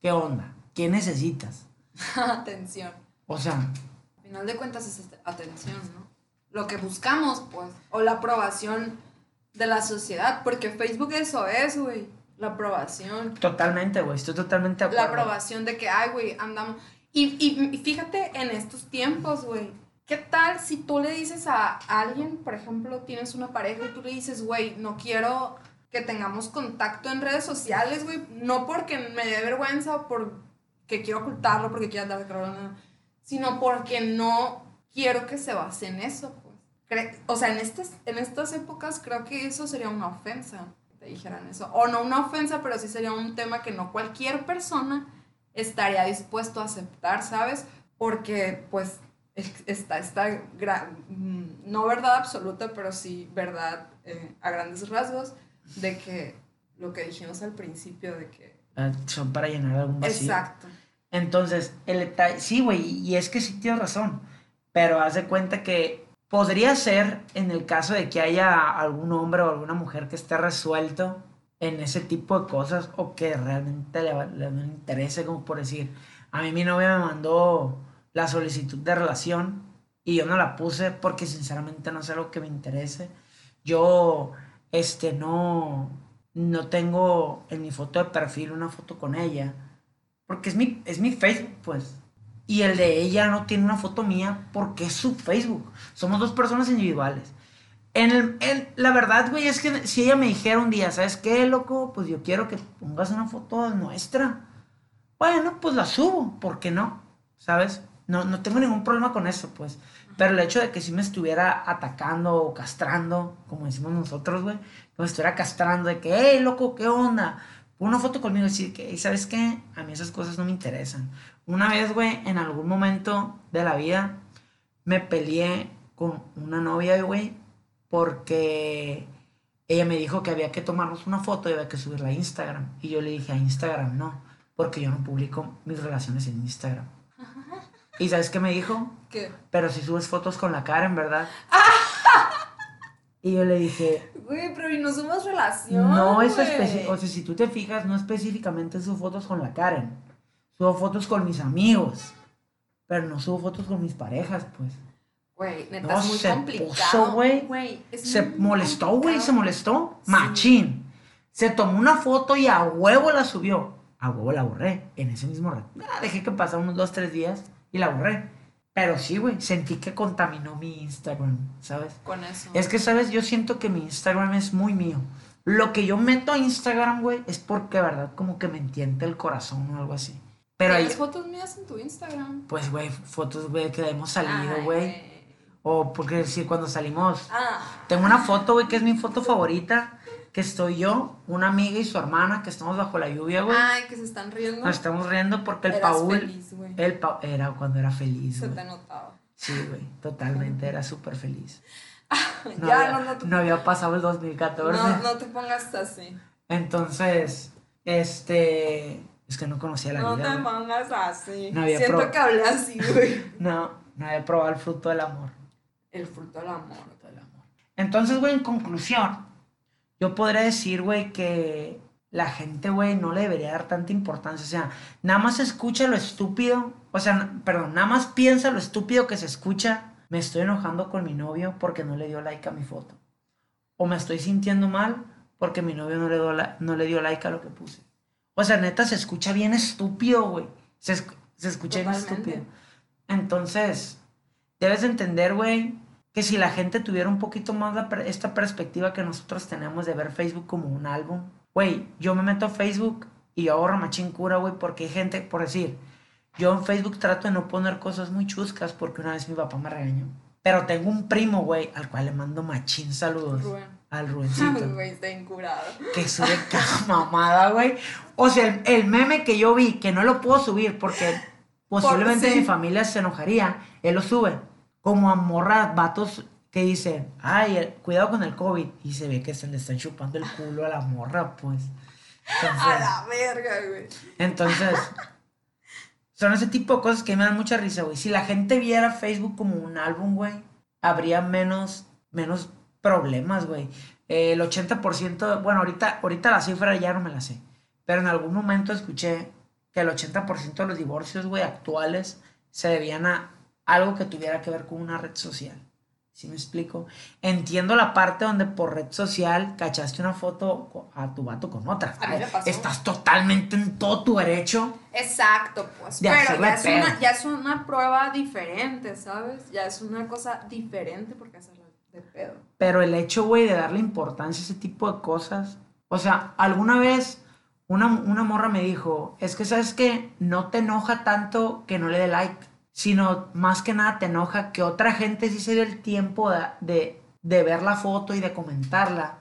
A: ¿qué onda? ¿Qué necesitas?
B: Atención.
A: O sea,
B: Al final de cuentas es este- atención, ¿no? Lo que buscamos, pues. O la aprobación de la sociedad. Porque Facebook eso es, güey. La aprobación.
A: totalmente, güey, estoy totalmente de
B: La
A: acuerdo.
B: aprobación de que, ay, güey, andamos. Y, y, y fíjate en estos tiempos, güey. ¿Qué tal si tú le dices a alguien, por ejemplo, tienes una pareja y tú le dices, güey, no quiero que tengamos contacto en redes sociales, güey? No porque me dé vergüenza o porque quiero ocultarlo, porque quiero andar de cabrón, sino porque no quiero que se base en eso, pues. O sea, en estas, en estas épocas creo que eso sería una ofensa, te dijeran eso. O no una ofensa, pero sí sería un tema que no cualquier persona estaría dispuesto a aceptar, ¿sabes? Porque, pues, es- está esta, mm, no verdad absoluta, pero sí verdad eh, a grandes rasgos, de que lo que dijimos al principio, de que...
A: Ah, Son para llenar algún vacío.
B: Exacto.
A: Entonces, el detalle, sí, güey, y es que sí tienes razón, pero haz de cuenta que podría ser en el caso de que haya algún hombre o alguna mujer que esté resuelto en ese tipo de cosas o que realmente le, va- le interese, como por decir, a mí mi novia me mandó la solicitud de relación y yo no la puse porque sinceramente no es algo que me interese. Yo, este, no, no tengo en mi foto de perfil una foto con ella porque es mi, es mi Facebook, pues. Y el de ella no tiene una foto mía porque es su Facebook. Somos dos personas individuales. En el, la verdad, güey, es que si ella me dijera un día, ¿sabes qué, loco? Pues yo quiero que pongas una foto nuestra. Bueno, pues la subo, ¿por qué no? ¿Sabes? No, no tengo ningún problema con eso, pues. Pero el hecho de que si me estuviera atacando o castrando, como decimos nosotros, güey, que me estuviera castrando de que, hey, loco, ¿qué onda? Una foto conmigo y decir que, "Ey, ¿sabes qué? A mí esas cosas no me interesan. Una vez, güey, en algún momento de la vida, me peleé con una novia, güey, porque ella me dijo que había que tomarnos una foto y había que subirla a Instagram. Y yo le dije, a Instagram no, porque yo no publico mis relaciones en Instagram. ¿Y sabes qué me dijo?
B: ¿Qué?
A: Pero si subes fotos con la Karen, ¿verdad? y yo le dije,
B: Güey, pero y no somos relación.
A: no es
B: güey.
A: específico, o sea, si tú te fijas, no específicamente subo fotos con la Karen. Subo fotos con mis amigos, pero no subo fotos con mis parejas, pues.
B: Güey, neta,
A: No,
B: es muy
A: se
B: complicado.
A: puso, güey.
B: es
A: Se
B: muy
A: molestó, güey, se molestó.
B: Sí.
A: Machín. Se tomó una foto y a huevo la subió. A huevo la borré. En ese mismo rato. Ah, dejé que pasara unos dos, tres días y la borré. Pero sí, güey, sentí que contaminó mi Instagram, ¿sabes?
B: Con eso.
A: Es que, ¿sabes? Yo siento que mi Instagram es muy mío. Lo que yo meto a Instagram, güey, es porque, ¿verdad? Como que me entiende el corazón o algo así. Pero ahí,
B: ¿Tienes fotos mías en tu Instagram?
A: pues, güey, fotos, güey, que hemos salido, güey. O porque decir, cuando salimos,
B: Ah,
A: tengo una foto, güey, que es mi foto favorita, que estoy yo, una amiga y su hermana, que estamos bajo la lluvia, güey.
B: ay, que se están riendo.
A: Nos estamos riendo porque el
B: Eras
A: Paul,
B: feliz, güey.
A: el Pa- era cuando era feliz,
B: Se
A: güey.
B: te notaba.
A: Sí, güey, totalmente, era súper feliz. No,
B: ya,
A: había,
B: no, no te,
A: no había pasado el 2014.
B: no, no te pongas así.
A: Entonces, este, es que no conocía la
B: No
A: vida,
B: te
A: güey.
B: pongas así.
A: No había
B: Siento
A: pro-
B: que hablé así, güey.
A: No, no había probado el fruto del amor.
B: El fruto del amor.
A: fruto del amor. Entonces, güey, en conclusión, yo podría decir, güey, que la gente, güey, no le debería dar tanta importancia. O sea, nada más escucha lo estúpido. O sea, perdón, nada más piensa lo estúpido que se escucha. Me estoy enojando con mi novio porque no le dio like a mi foto. O me estoy sintiendo mal porque mi novio no le, dio la- no le dio like a lo que puse. O sea, neta, se escucha bien estúpido, güey. Se, esc- se escucha bien estúpido. Entonces, debes de entender, güey, que si la gente tuviera un poquito más la esta perspectiva que nosotros tenemos de ver Facebook como un álbum, güey, yo me meto a Facebook y yo ahorro machín cura, güey, porque hay gente, por decir, yo en Facebook trato de no poner cosas muy chuscas porque una vez mi papá me regañó. Pero tengo un primo, güey, al cual le mando machín saludos.
B: Rubén.
A: Al Rubencito.
B: Güey, está incurado.
A: que sube cada mamada, güey. O sea, el, el meme que yo vi, que no lo puedo subir porque posiblemente
B: sí.
A: mi familia se enojaría, él lo sube. Como a morras, vatos que dicen, ay, cuidado con el COVID. Y se ve que se le están chupando el culo a la morra, pues.
B: A
A: Entonces,
B: la verga, güey.
A: entonces, son ese tipo de cosas que me dan mucha risa, güey. Si la gente viera Facebook como un álbum, güey, habría menos, menos problemas, güey. Eh, el 80%, bueno, ahorita, ahorita la cifra ya no me la sé, pero en algún momento escuché que el 80% de los divorcios, güey, actuales se debían a algo que tuviera que ver con una red social. ¿Sí me explico? Entiendo la parte donde por red social cachaste una foto a tu vato con otra.
B: A mí me pasó.
A: Estás totalmente en todo tu derecho.
B: Exacto, pues.
A: De
B: pero ya es,
A: pedo.
B: una, ya es una prueba diferente, ¿sabes? Ya es una cosa diferente porque hacerla de pedo.
A: Pero el hecho, güey, de darle importancia a ese tipo de cosas. O sea, alguna vez una, una morra me dijo, es que sabes que no te enoja tanto que no le dé like, sino más que nada te enoja que otra gente sí se dio el tiempo de, de, de ver la foto y de comentarla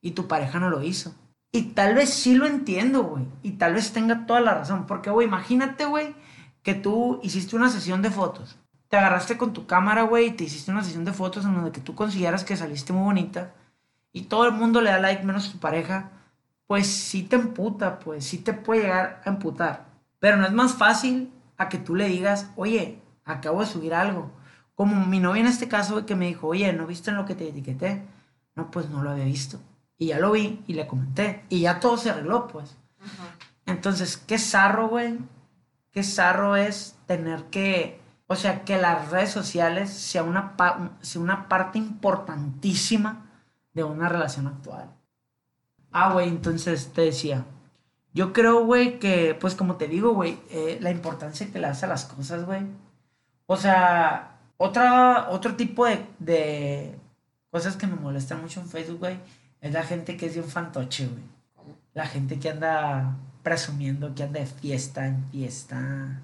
A: y tu pareja no lo hizo. Y tal vez sí lo entiendo, güey. Y tal vez tenga toda la razón. Porque, güey, imagínate, güey, que tú hiciste una sesión de fotos. Te agarraste con tu cámara, güey, y te hiciste una sesión de fotos en donde que tú consideras que saliste muy bonita. Y todo el mundo le da like menos tu pareja. Pues sí te emputa, pues sí te puede llegar a emputar. Pero no es más fácil a que tú le digas, oye, acabo de subir algo. Como mi novia en este caso, que me dijo, oye, ¿no viste en lo que te etiqueté? No, pues no lo había visto. Y ya lo vi y le comenté. Y ya todo se arregló, pues.
B: Ajá.
A: Entonces, qué zarro, güey. Qué zarro es tener que. O sea, que las redes sociales sea una, pa- sea una parte importantísima de una relación actual. Ah, güey, entonces te decía. Yo creo, güey, que, pues como te digo, güey, eh, la importancia que le das a las cosas, güey. O sea, otra, otro tipo de, de cosas que me molestan mucho en Facebook, güey, es la gente que es bien fantoche, güey. La gente que anda presumiendo que anda de fiesta en fiesta.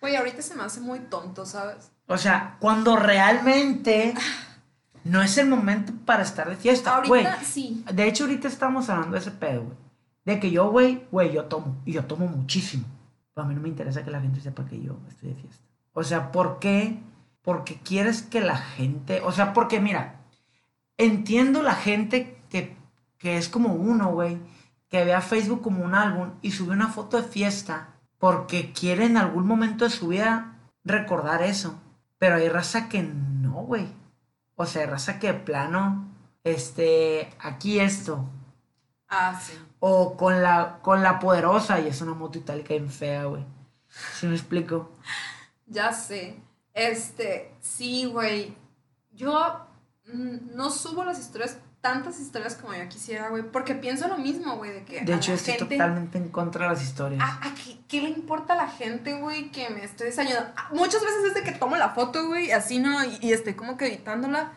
B: Güey, ahorita se me hace muy tonto, ¿sabes?
A: O sea, cuando realmente no es el momento para estar de fiesta, güey.
B: Ahorita sí.
A: De hecho, ahorita estamos hablando de ese pedo, güey. De que yo, güey, güey, yo tomo. Y yo tomo muchísimo. Pero a mí no me interesa que la gente sepa que yo estoy de fiesta. O sea, ¿por qué? Porque quieres que la gente... O sea, porque mira, entiendo la gente que, que es como uno, güey. Que ve a Facebook como un álbum y sube una foto de fiesta. Porque quiere en algún momento de su vida recordar eso. Pero hay raza que no, güey. O sea, hay raza que de plano, este, aquí esto.
B: Ah, sí.
A: O con la, con la poderosa y es una moto itálica bien fea, güey. ¿Sí me explico?
B: Ya sé. Este, sí, güey. Yo mm, no subo las historias, tantas historias como yo quisiera, güey. Porque pienso lo mismo, güey, de que.
A: De hecho, estoy
B: gente-
A: totalmente en contra de las historias.
B: ¿A, a qué, qué le importa a la gente, güey, que me estoy desayunando? Ah, Muchas veces es de que tomo la foto, güey, así, ¿no? Y, y estoy como que editándola.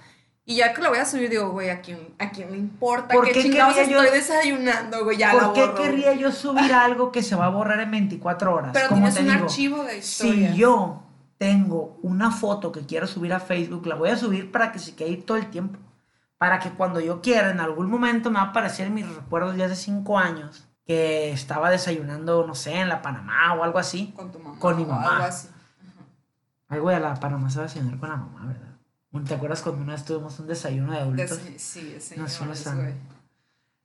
B: Y ya que la voy a subir, digo, güey, ¿a quién, ¿a quién le importa?
A: ¿Por
B: ¿Qué,
A: qué
B: chingados
A: querría yo-
B: estoy desayunando, güey? Ya
A: ¿Por qué
B: borro,
A: querría
B: güey.
A: yo subir algo que se va a borrar en 24 horas?
B: Pero
A: Como
B: tienes
A: te
B: un
A: digo,
B: archivo de historias.
A: si yo tengo una foto que quiero subir a Facebook, la voy a subir para que se quede ahí todo el tiempo. Para que cuando yo quiera, en algún momento me va a aparecer en mis recuerdos de hace 5 años, que estaba desayunando, no sé, en la Panamá o algo así.
B: Con tu mamá.
A: Con mi mamá.
B: Algo así.
A: Algo de la Panamá se va a desayunar con la mamá, ¿verdad? ¿Te acuerdas cuando una vez tuvimos un desayuno de adultos?
B: sí, de
A: No,
B: güey.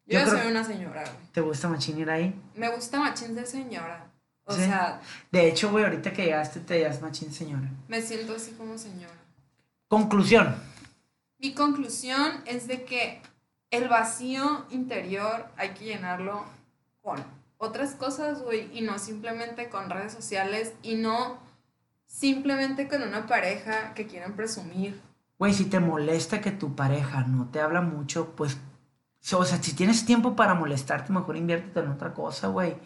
A: Yo
B: Yo,
A: creo-
B: soy una señora, güey.
A: ¿Te gusta machín ir ahí?
B: Me gusta machín de señora. O
A: Sí.
B: sea,
A: De hecho, güey, ahorita que llegaste te llamas machín señora.
B: me siento así como señora.
A: Conclusión.
B: Mi conclusión es de que el vacío interior hay que llenarlo con otras cosas, güey, y no simplemente con redes sociales y no simplemente con una pareja que quieran presumir.
A: Güey, si te molesta que tu pareja no te habla mucho, pues, o sea, si tienes tiempo para molestarte, mejor inviértete en otra cosa, güey.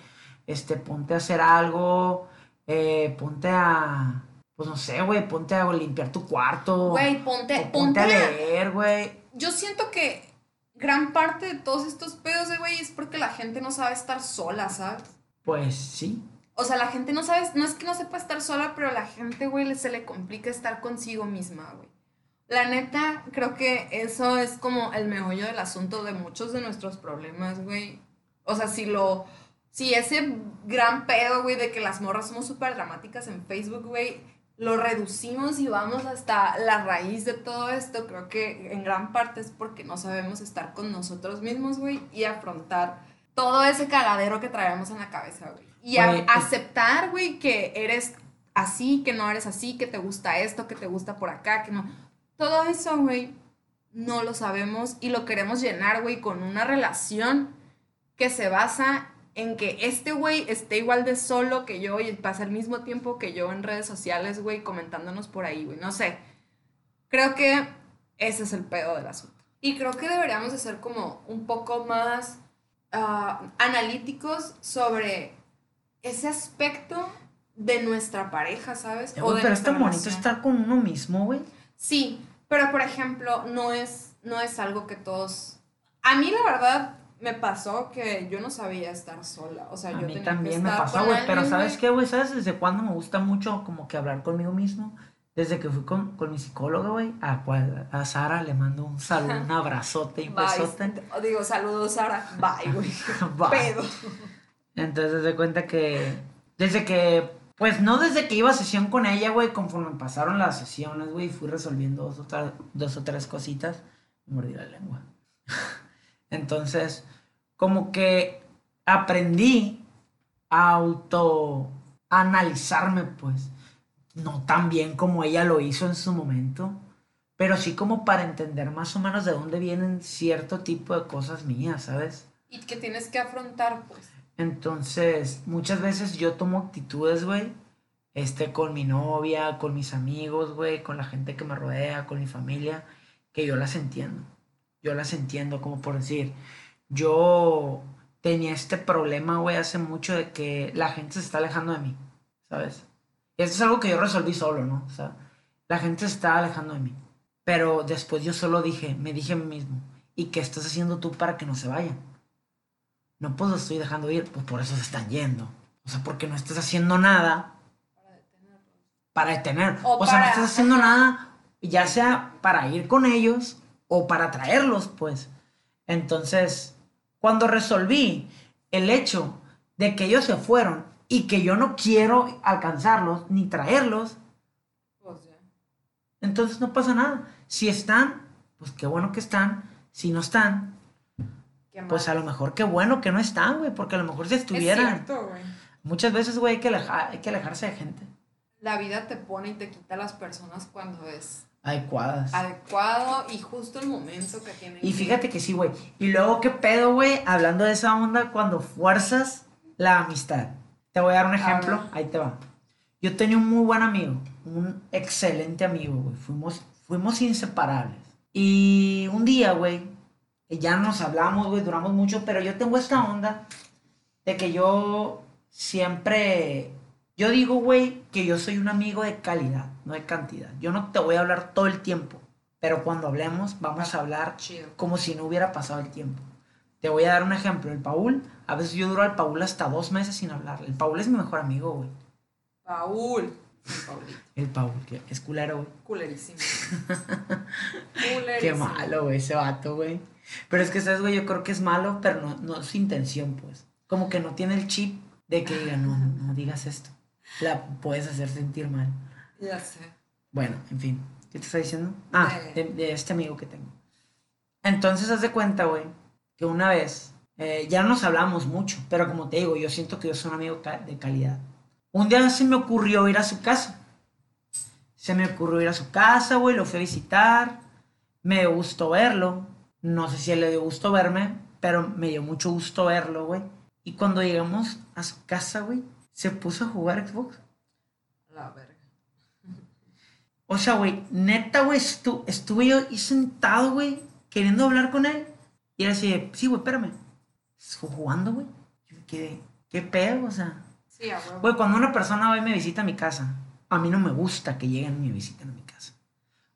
A: Este, ponte a hacer algo, eh, ponte a, pues no sé, güey, ponte a limpiar tu cuarto.
B: Güey, ponte,
A: ponte
B: ponte
A: a leer, güey.
B: Yo siento que gran parte de todos estos pedos de güey es porque la gente no sabe estar sola, ¿sabes?
A: Pues sí.
B: O sea, la gente no sabe, no es que no sepa estar sola, pero a la gente, güey, se le complica estar consigo misma, güey. La neta, creo que eso es como el meollo del asunto de muchos de nuestros problemas, güey. O sea, si lo, si ese gran pedo, güey, de que las morras somos súper dramáticas en Facebook, güey, lo reducimos y vamos hasta la raíz de todo esto, creo que en gran parte es porque no sabemos estar con nosotros mismos, güey, y afrontar todo ese cagadero que traemos en la cabeza, güey. Y a- aceptar, güey, que eres así, que no eres así, que te gusta esto, que te gusta por acá, que no. Todo eso, güey, no lo sabemos y lo queremos llenar, güey, con una relación que se basa en que este güey esté igual de solo que yo y pasa el mismo tiempo que yo en redes sociales, güey, comentándonos por ahí, güey. No sé. Creo que ese es el pedo del asunto. Y creo que deberíamos de ser como un poco más ah, analíticos sobre ese aspecto de nuestra pareja, ¿sabes?
A: Güey,
B: de
A: pero es tan bonito estar con uno mismo, güey.
B: Sí, pero por ejemplo, no es, no es algo que todos... A mí la verdad me pasó que yo no sabía estar sola. O sea,
A: A
B: yo
A: mí
B: tenía
A: también
B: que
A: me
B: estar
A: pasó, güey. Pero ¿sabes qué, güey? ¿Sabes desde cuándo me gusta mucho como que hablar conmigo mismo? Desde que fui con, con mi psicóloga, güey. A, cual, a Sara le mando un saludo, un abrazote y un besote.
B: Digo, saludos, Sara. Bye, güey.
A: Bye.
B: Pedo.
A: Entonces, desde cuenta que. Desde que. Pues no desde que iba a sesión con ella, güey. Conforme pasaron las sesiones, güey. Fui resolviendo dos o, tra- dos o tres cositas. Me mordí la lengua. Entonces, como que aprendí a autoanalizarme, pues. No tan bien como ella lo hizo en su momento. pero sí como para entender más o menos de dónde vienen cierto tipo de cosas mías, ¿sabes?
B: Y que tienes que afrontar, pues.
A: Entonces, muchas veces yo tomo actitudes, güey, este, con mi novia, con mis amigos, güey, con la gente que me rodea, con mi familia, que yo las entiendo. Yo las entiendo, como por decir, yo tenía este problema, güey, hace mucho de que la gente se está alejando de mí, ¿sabes? Y esto es algo que yo resolví solo, ¿no? O sea, la gente se está alejando de mí. Pero después yo solo dije, me dije a mí mismo, ¿y qué estás haciendo tú para que no se vayan? No, pues lo estoy dejando ir, pues por eso se están yendo. O sea, porque no estás haciendo nada para detener.
B: O
A: O, sea, no
B: para-
A: estás haciendo nada, ya sea para ir con ellos o para traerlos, pues. Entonces, cuando resolví el hecho de que ellos se fueron y que yo no quiero alcanzarlos ni traerlos,
B: Pues ya.
A: entonces no pasa nada. Si están, pues qué bueno que están. Si no están. Pues a lo mejor qué bueno que no están, güey, porque a lo mejor si estuvieran.
B: Es cierto, güey.
A: Muchas veces, güey, hay, que aleja- hay que alejarse de gente
B: La vida te pone y te quita a las personas cuando es
A: adecuadas.
B: adecuado y justo el momento que tienen.
A: Y fíjate que sí, güey. Y luego, ¿qué pedo, güey? Hablando de esa onda, cuando fuerzas la amistad. Te voy a dar un ejemplo. Ahí te va. Yo tenía un muy buen amigo. Un excelente amigo, güey. Fuimos, fuimos inseparables. Y un día, güey, ya nos hablamos, güey, duramos mucho, pero yo tengo esta onda de que yo siempre... Yo digo, güey, que yo soy un amigo de calidad, no de cantidad. Yo no te voy a hablar todo el tiempo, pero cuando hablemos vamos a hablar
B: Chido.
A: como si no hubiera pasado el tiempo. Te voy a dar un ejemplo. El Paul, a veces yo duro al Paul hasta dos meses sin hablarle. El Paul es mi mejor amigo, güey.
B: Paul. Sí, Paulito.
A: El Paul, que es culero, güey.
B: Culerísimo.
A: Qué
B: Culerísimo.
A: malo, güey, ese vato, güey. Pero es que, ¿sabes, güey? Yo creo que es malo, pero no, no es su intención, pues. Como que no tiene el chip de que diga, no, no, no digas esto. La puedes hacer sentir mal.
B: Ya sé.
A: Bueno, en fin. ¿Qué te está diciendo? Ah,
B: De-
A: de, de este amigo que tengo. Entonces, haz de cuenta, güey, que una vez, eh, ya no nos hablamos mucho, pero como te digo, yo siento que yo soy un amigo de calidad. Un día se me ocurrió ir a su casa. Se me ocurrió ir a su casa, güey, lo fui a visitar. Me gustó verlo. No sé si le dio gusto verme, pero me dio mucho gusto verlo, güey. Y cuando llegamos a su casa, güey, se puso a jugar Xbox.
B: La verga.
A: O sea, güey, neta, güey, estu- estuve yo sentado, güey, queriendo hablar con él. Y él así, sí, güey, espérame. ¿Estás jugando, güey? Quedé, ¿qué pedo? O sea,
B: Sí,
A: güey, cuando una persona va y me visita a mi casa, a mí no me gusta que lleguen y me visiten a mi casa.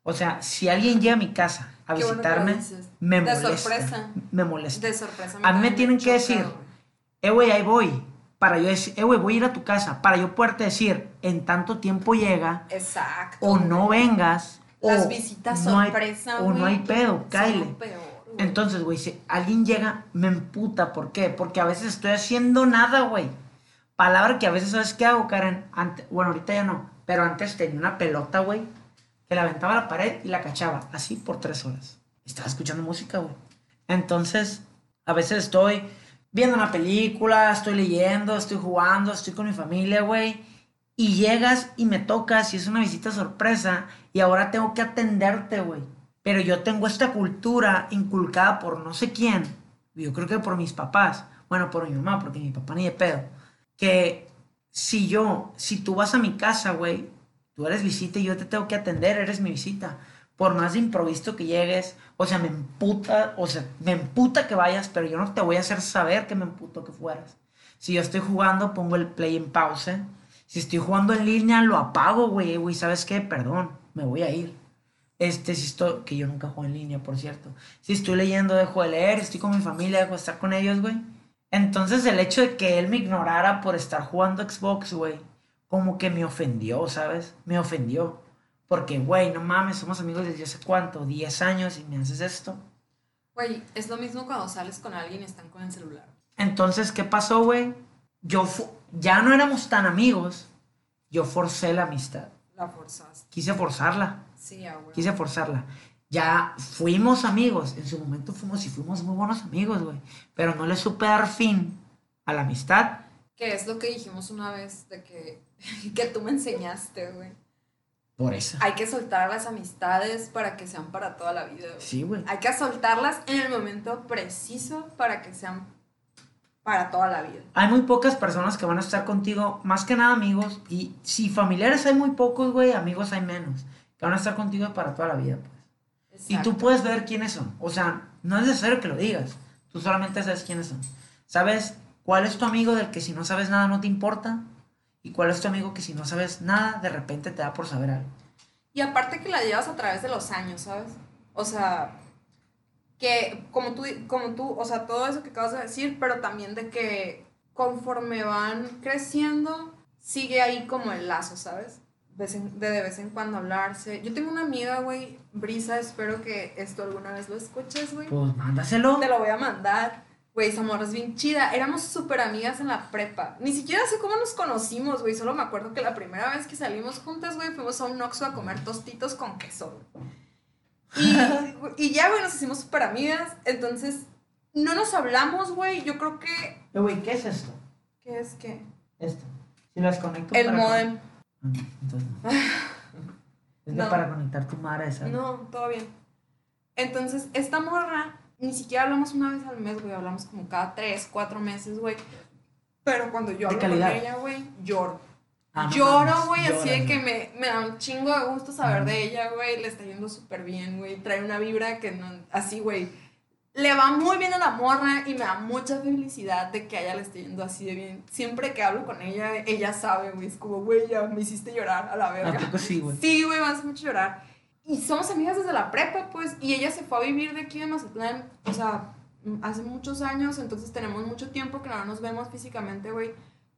A: O sea, si alguien llega a mi casa a
B: Qué bueno
A: visitarme,
B: dices.
A: me
B: De
A: molesta.
B: sorpresa.
A: Me molesta.
B: De sorpresa.
A: A mí me tienen que decir, eh, güey, ahí voy. Para yo decir, eh, güey, voy a ir a tu casa. Para yo poderte decir, en tanto tiempo llega,
B: Exacto.
A: o no vengas,
B: Las
A: o
B: visitas
A: no hay-
B: sorpresa,
A: o no hay pedo,
B: güey.
A: Entonces, güey, si alguien llega, me emputa. ¿Por qué? Porque a veces estoy haciendo nada, güey. Palabra que a veces, ¿sabes qué hago, Karen? Ante- bueno, ahorita ya no. Pero antes tenía una pelota, güey, la aventaba a la pared y la cachaba. Así por tres horas. Estaba escuchando música, güey. Entonces, a veces estoy viendo una película, estoy leyendo, estoy jugando, estoy con mi familia, güey. Y llegas y me tocas y es una visita sorpresa y ahora tengo que atenderte, güey. Pero yo tengo esta cultura inculcada por no sé quién. Yo creo que por mis papás. Bueno, por mi mamá, porque mi papá ni de pedo. Que si yo, si tú vas a mi casa, güey, tú eres visita y yo te tengo que atender, eres mi visita. Por más improviso que llegues, o sea, me emputa, o sea, me emputa que vayas, pero yo no te voy a hacer saber que me emputo que fueras. Si yo estoy jugando, pongo el play en pausa. Si estoy jugando en línea, lo apago, güey. Güey, ¿sabes qué? Perdón, me voy a ir. Este, si estoy, que yo nunca juego en línea, por cierto. Si estoy leyendo, dejo de leer, estoy con mi familia, dejo de estar con ellos, güey. Entonces el hecho de que él me ignorara por estar jugando Xbox, güey, como que me ofendió, ¿sabes? Me ofendió. Porque, güey, no mames, somos amigos desde hace cuánto, 10 años y me haces esto.
B: Güey, es lo mismo cuando sales con alguien y están con el celular.
A: Entonces, ¿qué pasó, güey? Yo ya no éramos tan amigos. Yo forcé la amistad.
B: La forzaste.
A: Quise forzarla.
B: Sí, huevo.
A: Quise forzarla. Ya fuimos amigos. En su momento fuimos y fuimos muy buenos amigos, güey. Pero no le supe dar fin a la amistad.
B: Que es lo que dijimos una vez de que, que tú me enseñaste, güey.
A: Por eso.
B: Hay que soltar las amistades para que sean para toda la vida. güey.
A: Sí, güey.
B: Hay que soltarlas en el momento preciso para que sean para toda la vida.
A: Hay muy pocas personas que van a estar contigo, más que nada amigos. Y si familiares hay muy pocos, güey, amigos hay menos. Que van a estar contigo para toda la vida, pues. Y tú
B: Exacto.
A: puedes ver quiénes son. O sea, no es necesario que lo digas. Tú solamente sabes quiénes son. ¿Sabes cuál es tu amigo del que si no sabes nada no te importa? ¿Y cuál es tu amigo que si no sabes nada, de repente te da por saber algo?
B: Y aparte que la llevas a través de los años, ¿sabes? O sea, que como tú, como tú, o sea, todo eso que acabas de decir, pero también de que conforme van creciendo, sigue ahí como el lazo, ¿sabes? De de vez en cuando hablarse. Yo tengo una amiga, güey, Brisa, espero que esto alguna vez lo escuches, güey.
A: Pues mándaselo.
B: Te lo voy a mandar. Güey, esa morra es bien chida. Éramos súper amigas en la prepa. Ni siquiera sé cómo nos conocimos, güey. Solo me acuerdo que la primera vez que salimos juntas, güey, fuimos a un Oxxo a comer tostitos con queso. Y, y ya, güey, nos hicimos súper amigas. Entonces, no nos hablamos, güey. Yo creo que...
A: Eh, güey, ¿qué es esto?
B: ¿Qué es qué?
A: Esto. Si las conecto
B: El
A: para-
B: modem.
A: Ah, entonces no. Es
B: No.
A: para conectar tu madre esa.
B: No, todo bien. Entonces, esta morra, ni siquiera hablamos una vez al mes, güey. Hablamos como cada tres, cuatro meses, güey. Pero cuando yo hablo con ella, güey, lloro.
A: Ah,
B: Lloro, güey, así de que me, me da un chingo de gusto saber de ella, güey. Le está yendo súper bien, güey. Trae una vibra que no. Así, güey. Le va muy bien a la morra y me da mucha felicidad de que a ella le esté yendo así de bien. Siempre que hablo con ella, ella sabe, güey. Es como, güey, ya me hiciste llorar a la
A: ¿A
B: verga.
A: poco sí, güey?
B: Sí, güey, me hace mucho llorar. Y somos amigas desde la prepa, pues. Y ella se fue a vivir de aquí de Mazatlán, o sea, hace muchos años. Entonces tenemos mucho tiempo que no nos vemos físicamente, güey.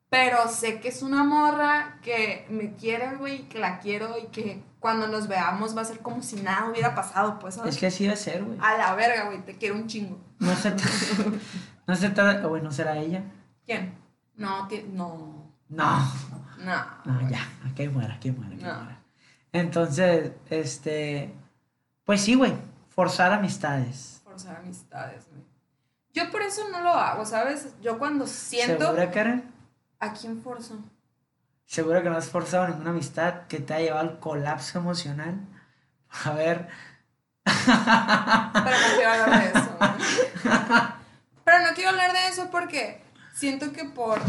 B: Pero sé que es una morra que me quiere, güey, que la quiero y que cuando nos veamos va a ser como si nada hubiera pasado, pues, ¿sabes?
A: Es que así debe ser, güey.
B: A la verga, güey, te quiero un chingo.
A: No se No se trata. Güey, ¿no será ella?
B: ¿Quién? No, ti- no,
A: No.
B: no.
A: No, ya. Aquí muera, aquí muera, aquí
B: No.
A: muera. Entonces, este. Pues sí, güey. Forzar amistades.
B: Forzar amistades, güey. Yo por eso no lo hago, ¿sabes? Yo cuando siento...
A: ¿Segura, Karen?
B: ¿A quién forzo?
A: ¿Segura que no has forzado ninguna amistad que te ha llevado al colapso emocional? A ver.
B: Pero no quiero hablar de eso. ¿no? Pero no quiero hablar de eso porque siento que por,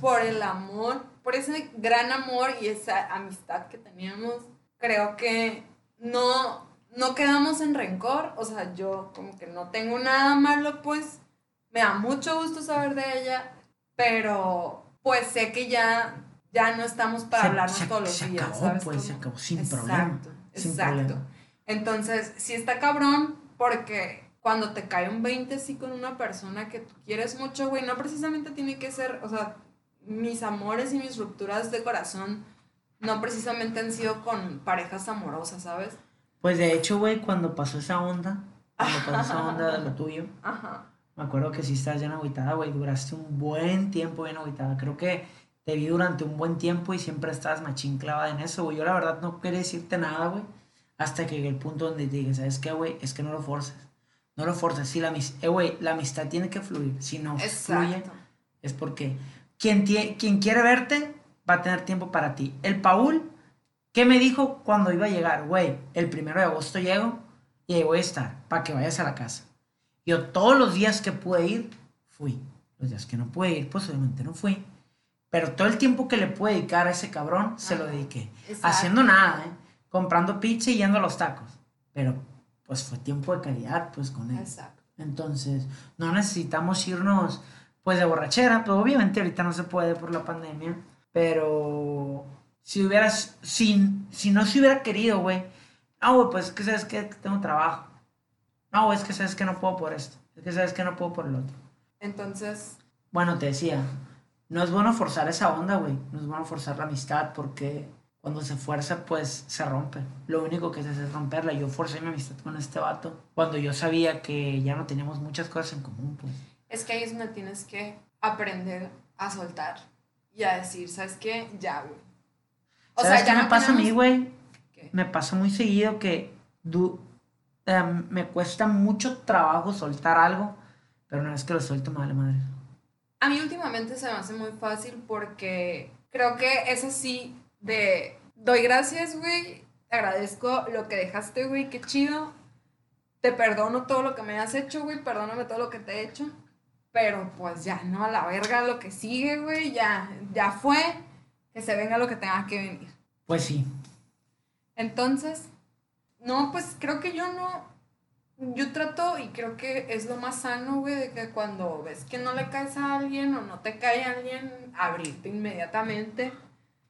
B: por el amor, por ese gran amor y esa amistad que teníamos, creo que no, no quedamos en rencor. O sea, yo como que no tengo nada malo, pues me da mucho gusto saber de ella, pero pues sé que ya, ya no estamos para
A: Se-
B: hablarnos
A: se-
B: todos los
A: se
B: días.
A: acabó,
B: ¿sabes
A: pues,
B: cómo?
A: se acabó sin
B: exacto,
A: problema, sin
B: Exacto.
A: problema.
B: Entonces, sí está cabrón porque cuando te cae un 20 así con una persona que tú quieres mucho, güey, no precisamente tiene que ser, o sea, mis amores y mis rupturas de corazón no precisamente han sido con parejas amorosas, ¿sabes?
A: Pues de hecho, güey, cuando pasó esa onda, cuando pasó esa onda de lo tuyo,
B: Ajá.
A: me acuerdo que sí estás bien agüitada, güey. Duraste un buen tiempo bien agüitada. Creo que te vi durante un buen tiempo y siempre estabas machín clavada en eso, güey. Yo la verdad no quería decirte nada, güey. Hasta que llegue el punto donde te dije, ¿sabes qué, güey? Es que no lo forces. No lo forces. Sí, la, eh, güey, la amistad tiene que fluir. Si no fluye, es porque quien, quien quiere verte va a tener tiempo para ti. El Paul, ¿qué me dijo cuando iba a llegar? Güey, el primero de agosto llego y ahí voy a estar para que vayas a la casa. Yo todos los días que pude ir, fui. Los días que no pude ir, pues obviamente no fui. Pero todo el tiempo que le pude dedicar a ese cabrón, se lo dediqué.
B: Exacto.
A: Haciendo nada, ¿eh? Comprando pizza y yendo a los tacos. Pero, pues fue tiempo de calidad, pues con él.
B: Exacto.
A: Entonces, no necesitamos irnos pues de borrachera, pero obviamente ahorita no se puede por la pandemia, pero si hubieras, si, si no se hubiera querido, güey, no, güey, pues es que sabes que tengo trabajo. No, güey, es que sabes que no puedo por esto, es que sabes que no puedo por el otro.
B: Entonces,
A: Bueno, te decía, no es bueno forzar esa onda, güey, no es bueno forzar la amistad porque cuando se fuerza, pues se rompe. Lo único que se hace es romperla. Yo forcé mi amistad con este vato cuando yo sabía que ya no teníamos muchas cosas en común, pues.
B: es que ahí es donde tienes que aprender a soltar y a decir, ¿sabes qué? Ya, güey. O
A: ¿Sabes
B: sea,
A: qué
B: ya
A: me
B: no
A: pasa a mí,
B: tenemos-
A: güey?
B: ¿Qué?
A: Me pasa muy seguido que du- em, me cuesta mucho trabajo soltar algo, pero una vez que lo suelto, me vale madre.
B: A mí últimamente se me hace muy fácil porque creo que es así de doy gracias, güey, te agradezco lo que dejaste, güey, qué chido. Te perdono todo lo que me has hecho, güey, perdóname todo lo que te he hecho. Pero pues ya, no, a la verga lo que sigue, güey, ya, ya fue. Que se venga lo que tenga que venir.
A: Pues sí.
B: Entonces, no, pues creo que yo no. Yo trato y creo que es lo más sano, güey, de que cuando ves que no le caes a alguien o no te cae a alguien, abrirte inmediatamente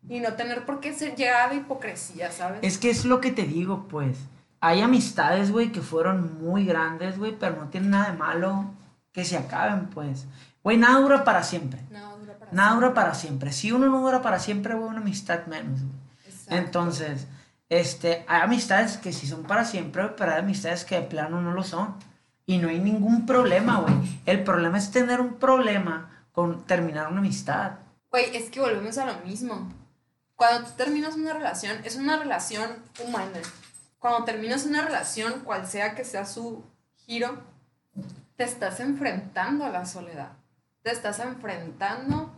B: y no tener por qué ser llegar a hipocresía, ¿sabes?
A: Es que es lo que te digo, pues. Hay amistades, güey, que fueron muy grandes, güey, pero no tiene nada de malo que se acaben, pues. Güey, nada dura para siempre.
B: Nada dura para
A: Nada dura
B: siempre.
A: para siempre. Si uno no dura para siempre, güey, una amistad menos, güey. Entonces, este, hay amistades que sí son para siempre, pero hay amistades que de plano no lo son. Y no hay ningún problema, güey. El problema es tener un problema con terminar una amistad.
B: Güey, es que volvemos a lo mismo. Cuando tú terminas una relación, es una relación humana. Cuando terminas una relación, cual sea que sea su giro, te estás enfrentando a la soledad. Te estás enfrentando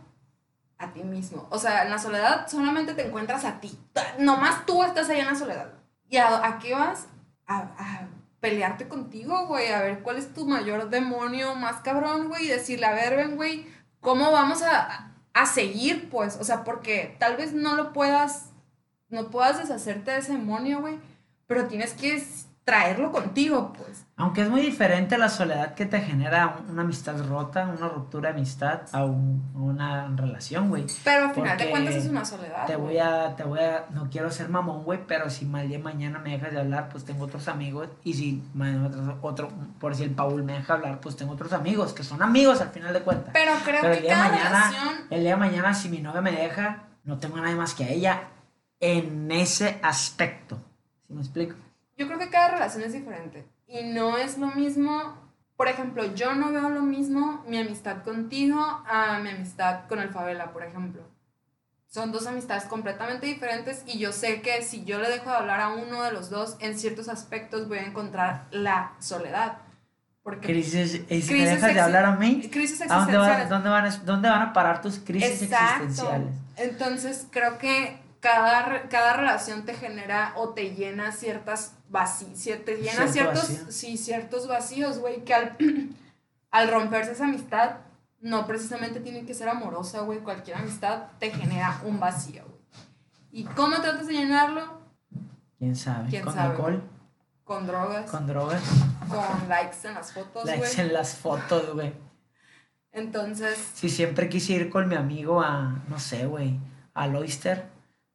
B: a ti mismo. O sea, en la soledad solamente te encuentras a ti. Nomás tú estás ahí en la soledad. ¿Y a, a qué vas? A, a pelearte contigo, güey. A ver cuál es tu mayor demonio más cabrón, güey. Y decirle, a ver, ven, güey, ¿cómo vamos a, a seguir, pues? O sea, porque tal vez no lo puedas, no puedas deshacerte de ese demonio, güey. Pero tienes que traerlo contigo, pues.
A: Aunque es muy diferente la soledad que te genera un- una amistad rota, una ruptura de amistad a, un- una relación, güey.
B: Pero al final de cuentas es una soledad.
A: Te
B: güey.
A: voy a, te voy a, no quiero ser mamón, güey, pero si mal día mañana me dejas de hablar, pues tengo otros amigos. Y si mañana otro, otro- por si el Paul me deja hablar, pues tengo otros amigos, que son amigos al final de cuentas.
B: Pero creo
A: Pero el
B: que
A: día de
B: cada
A: mañana,
B: relación
A: el día de mañana, si mi novia me deja, no tengo a nadie más que a ella en ese aspecto. ¿Sí me explico?
B: Yo creo que cada relación es diferente. Y no es lo mismo. Por ejemplo, yo no veo lo mismo mi amistad contigo a mi amistad con el Favela, por ejemplo. Son dos amistades completamente diferentes y yo sé que si yo le dejo de hablar a uno de los dos, en ciertos aspectos voy a encontrar la soledad. Porque
A: Crisis, y si me
B: Crisis
A: dejas de hablar a mí,
B: crisis
A: ¿a dónde, van,
B: existenciales.
A: dónde, van, a- dónde van a parar tus crisis
B: Exacto.
A: existenciales?
B: Entonces creo que cada, cada relación te genera o te llena ciertas vacíos, te llena
A: Cierto
B: ciertos,
A: vacío.
B: sí, ciertos vacíos, güey, que al, al romperse esa amistad, no precisamente tiene que ser amorosa, güey, cualquier amistad te genera un vacío, güey. ¿Y cómo tratas de llenarlo?
A: ¿Quién sabe?
B: ¿Quién
A: con
B: sabe?
A: alcohol,
B: Con drogas, con,
A: con drogas,
B: likes en las fotos,
A: likes
B: güey.
A: en las fotos, güey.
B: Entonces,
A: Si siempre quise ir con mi amigo a, no sé, güey, al Oyster,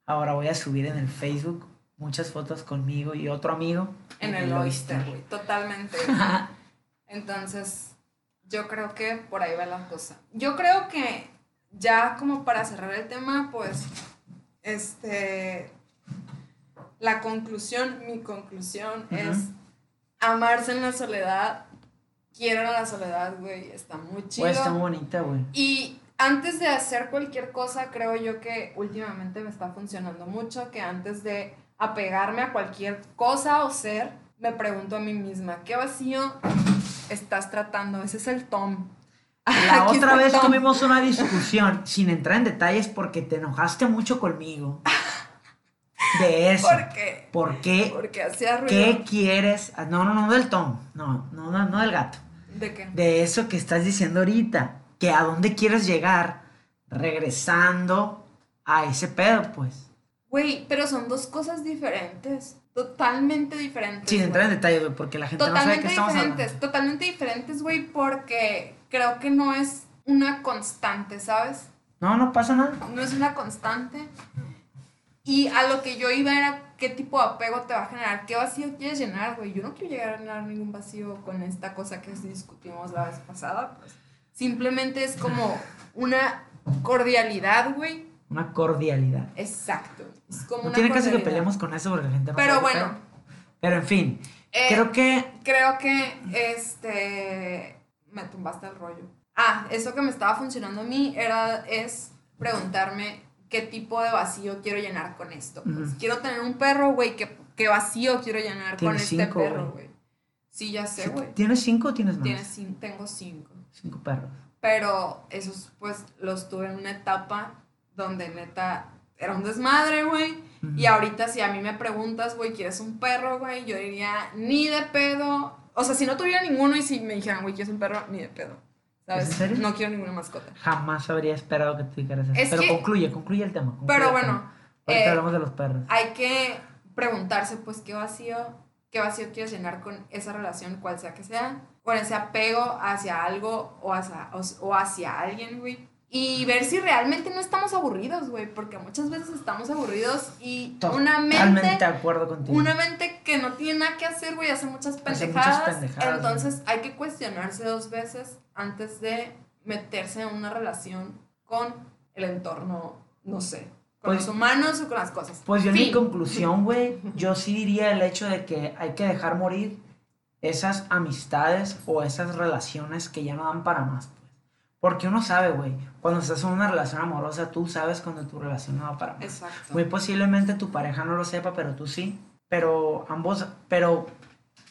A: ahora voy a subir en el Facebook muchas fotos conmigo y otro amigo
B: en el oyster, güey, totalmente. Entonces, yo creo que por ahí va la cosa. Yo creo que ya como para cerrar el tema, pues, este, la conclusión, mi conclusión
A: Ujú.
B: es amarse en la soledad, quieran a la soledad, güey, está muy chido.
A: Pues está muy bonita, güey.
B: Y antes de hacer cualquier cosa, creo yo que últimamente me está funcionando mucho, que antes de apegarme a cualquier cosa o ser, me pregunto a mí misma, ¿qué vacío estás tratando? Ese es el Tom.
A: La
B: Aquí
A: otra vez
B: Tom.
A: tuvimos una discusión, sin entrar en detalles, porque te enojaste mucho conmigo. De eso.
B: ¿Por qué?
A: ¿Por qué?
B: Porque hacía ruido.
A: ¿Qué quieres? Ah, No, no, no del Tom. No, no, no, no del gato.
B: ¿De qué?
A: De eso que estás diciendo ahorita. Que a dónde quieres llegar regresando a ese pedo, pues.
B: Güey, pero son dos cosas diferentes. Totalmente diferentes.
A: Sin entrar en
B: güey.
A: detalles, güey, porque la gente no sabe
B: Totalmente
A: qué estamos
B: diferentes.
A: hablando.
B: Totalmente diferentes, güey, porque creo que no es una constante, ¿sabes?
A: No, no pasa nada.
B: no es una constante. Y a lo que yo iba era qué tipo de apego te va a generar, qué vacío quieres llenar, güey. Yo no quiero llegar a llenar ningún vacío con esta cosa que discutimos la vez pasada, pues. Simplemente es como una cordialidad, güey.
A: Una cordialidad.
B: Exacto. Es como
A: No
B: una
A: tiene caso que peleemos con eso porque la gente no
B: Pero bueno.
A: Pero en fin,
B: Eh,
A: creo que
B: Creo que este me tumbaste el rollo. Ah, eso que me estaba funcionando a mí era es preguntarme qué tipo de vacío quiero llenar con esto. pues. Quiero tener un perro, güey, ¿qué, qué vacío quiero llenar con este
A: cinco,
B: perro,
A: güey.
B: Sí, ya sé, güey.
A: ¿Tienes cinco o tienes más?
B: Tienes tengo cinco.
A: Cinco perros.
B: Pero esos, pues, los tuve en una etapa donde neta era un desmadre, güey. Y ahorita si a mí me preguntas, güey, ¿quieres un perro, güey? Yo diría, ni de pedo. O sea, si no tuviera ninguno y si me dijeran, güey, ¿quieres un perro? Ni de pedo. ¿Sabes?
A: ¿Es en serio?
B: No quiero ninguna mascota.
A: Jamás habría esperado que tú dijeras eso.
B: Es
A: Pero
B: que-
A: concluye, concluye el tema. concluye
B: Pero
A: el
B: bueno,
A: tema. Ahorita
B: eh,
A: hablamos de los perros.
B: hay que preguntarse, pues, qué vacío, qué vacío quieres llenar con esa relación, cual sea que sea, con ese apego hacia algo o hacia, o, o hacia alguien, güey. Y ver si realmente no estamos aburridos, güey, porque muchas veces estamos aburridos y una
A: Totalmente de
B: mente,
A: acuerdo contigo.
B: una mente que no tiene nada que hacer, güey, hace muchas
A: Hace muchas
B: pendejadas.
A: pendejadas,
B: entonces hay que cuestionarse dos veces antes de meterse en una relación con el entorno, no sé, con
A: Pues-
B: los humanos o con las cosas.
A: Pues yo en mi conclusión, güey, yo sí diría el hecho de que hay que dejar morir esas amistades o esas relaciones que ya no dan para más, pues. Porque uno sabe, güey, cuando estás en una relación amorosa, tú sabes cuando tu relación no va para más.
B: Exacto.
A: Muy posiblemente tu pareja no lo sepa, pero tú sí. Pero ambos, pero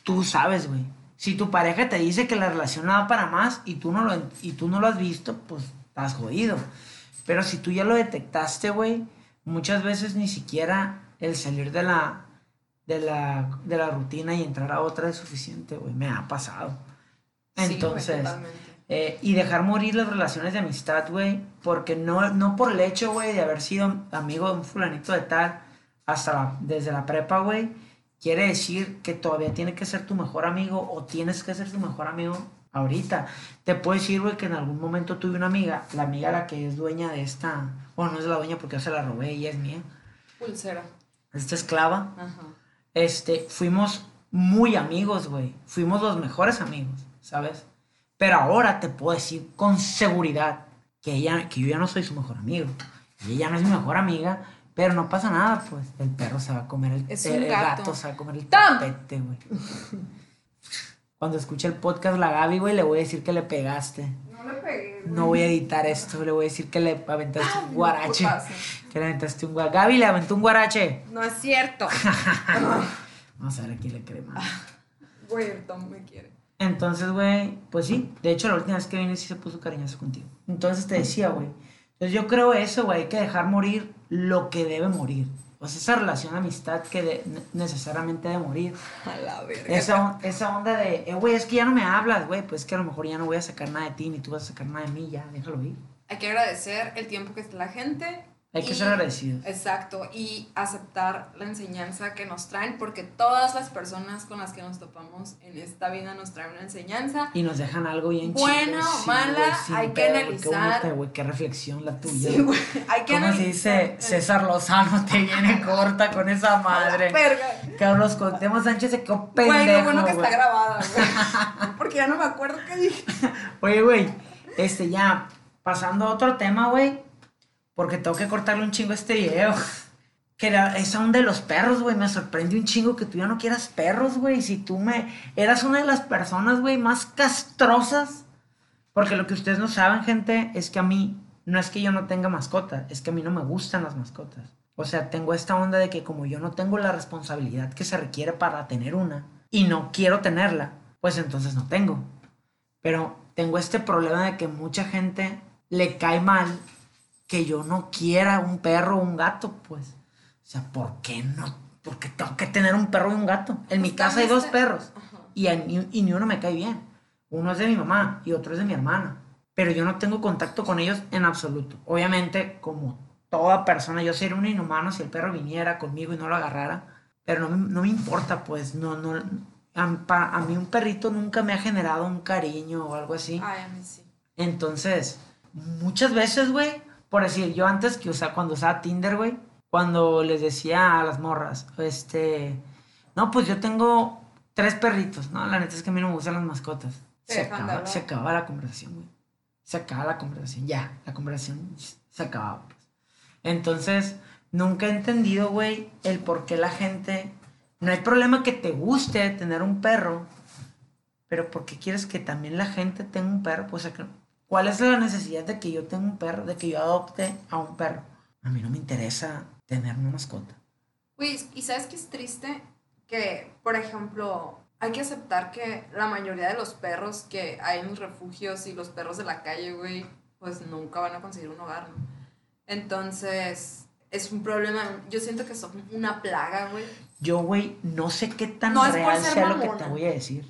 A: tú sabes, güey. Si tu pareja te dice que la relación no va para más y tú no lo, y tú no lo has visto, pues estás jodido. Pero si tú ya lo detectaste, güey, muchas veces ni siquiera el salir de la, de la, de la rutina y entrar a otra es suficiente, güey. Me ha pasado. Entonces, eh, y dejar morir las relaciones de amistad, güey, porque no, no por el hecho, güey, de haber sido amigo de un fulanito de tal hasta la- desde la prepa, güey, quiere decir que todavía tiene que ser tu mejor amigo o tienes que ser tu mejor amigo ahorita. Te puedo decir, güey, que en algún momento tuve una amiga, la amiga la que es dueña de esta, bueno, no es la dueña porque yo se la robé, ella es mía,
B: Pulsera.
A: esta esclava,
B: Ajá.
A: este, fuimos muy amigos, güey. Fuimos los mejores amigos, ¿sabes? Pero ahora te puedo decir con seguridad que, ella, que yo ya no soy su mejor amigo. Y ella no es mi mejor amiga, pero no pasa nada, pues. El perro se va a comer el,
B: Es
A: el-
B: gato.
A: gato se va a comer el tapete, güey. Cuando escuche el podcast la Gaby, güey, le voy a decir que le pegaste.
B: No
A: voy a editar esto, le voy a decir que le aventaste
B: Ah,
A: un
B: no,
A: guarache. Que le aventaste un guarache. Gaby le aventó un guarache.
B: No es cierto.
A: Vamos a ver a quién le cree más.
B: Güey, el Tom me quiere.
A: Entonces, güey, pues sí. De hecho, la última vez que vine sí se puso cariñoso contigo. Entonces te decía, güey. Entonces yo creo eso, güey. Hay que dejar morir lo que debe morir. Sea, esa relación de amistad que de- ne- necesariamente debe morir.
B: A la verga.
A: Esa, esa onda de, eh, güey, es que ya no me hablas, güey. Pues que a lo mejor ya no voy a sacar nada de ti, ni tú vas a sacar nada de mí, ya, déjalo ir.
B: Hay que agradecer el tiempo que está la gente.
A: Hay que
B: y-
A: ser agradecidos.
B: Exacto, y aceptar la enseñanza que nos traen, porque todas las personas con las que nos topamos en esta vida nos traen una enseñanza.
A: Y nos dejan algo bien chido,
B: o mala,
A: güey, sin
B: hay que analizar.
A: Qué bonita, qué reflexión la tuya.
B: Sí, hay que
A: ¿Cómo se
B: analizar.
A: dice? César Lozano te viene corta con esa madre. Carlos Cuauhtémoc Sánchez se quedó pendejo,
B: Güey, lo bueno que está grabada, güey. Porque ya no me acuerdo qué dije.
A: Oye, güey, este, ya, pasando a otro tema, güey, porque tengo que cortarle un chingo a este video. Que era esa onda de los perros, güey, me sorprendió un chingo que tú ya no quieras perros, güey. Si tú me... Eras una de las personas, güey, más castrosas. Porque lo que ustedes no saben, gente, es que a mí, no es que yo no tenga mascota, es que a mí no me gustan las mascotas. O sea, tengo esta onda de que como yo no tengo la responsabilidad que se requiere para tener una, y no quiero tenerla, pues entonces no tengo. Pero tengo este problema de que mucha gente le cae mal que yo no quiera un perro o un gato, pues. O sea, ¿por qué no? Porque tengo que tener un perro y un gato. En mi casa hay dos perros y, ni, y ni uno me cae bien. Uno es de mi mamá y otro es de mi hermana. Pero yo no tengo contacto con ellos en absoluto. Obviamente, como toda persona, yo sería un inhumano si el perro viniera conmigo y no lo agarrara. Pero no, me- no me importa, pues. No, no, a mí un perrito nunca me ha generado un cariño o algo así.
B: Ay, a mí sí.
A: Entonces, muchas veces, güey, por decir, yo antes que usaba, cuando usaba Tinder, güey, cuando les decía a las morras, este, no, pues yo tengo tres perritos, no, la neta es que a mí no me gustan las mascotas. Se acaba, se acaba la conversación, güey. Se acaba la conversación, ya, la conversación se acababa, pues. Entonces, nunca he entendido, güey, el por qué la gente, no hay problema que te guste tener un perro, pero ¿por qué quieres que también la gente tenga un perro? Pues, ¿cuál es la necesidad de que yo tenga un perro, de que yo adopte a un perro? A mí no me interesa tener una mascota.
B: Güey, y sabes que es triste que, por ejemplo, hay que aceptar que la mayoría de los perros que hay en los refugios y los perros de la calle, güey, pues nunca van a conseguir un hogar, ¿no? Entonces, es un problema. Yo siento que son una plaga, güey.
A: Yo, güey, no sé qué tan
B: No
A: real sea lo que te
B: mamona.
A: voy a decir.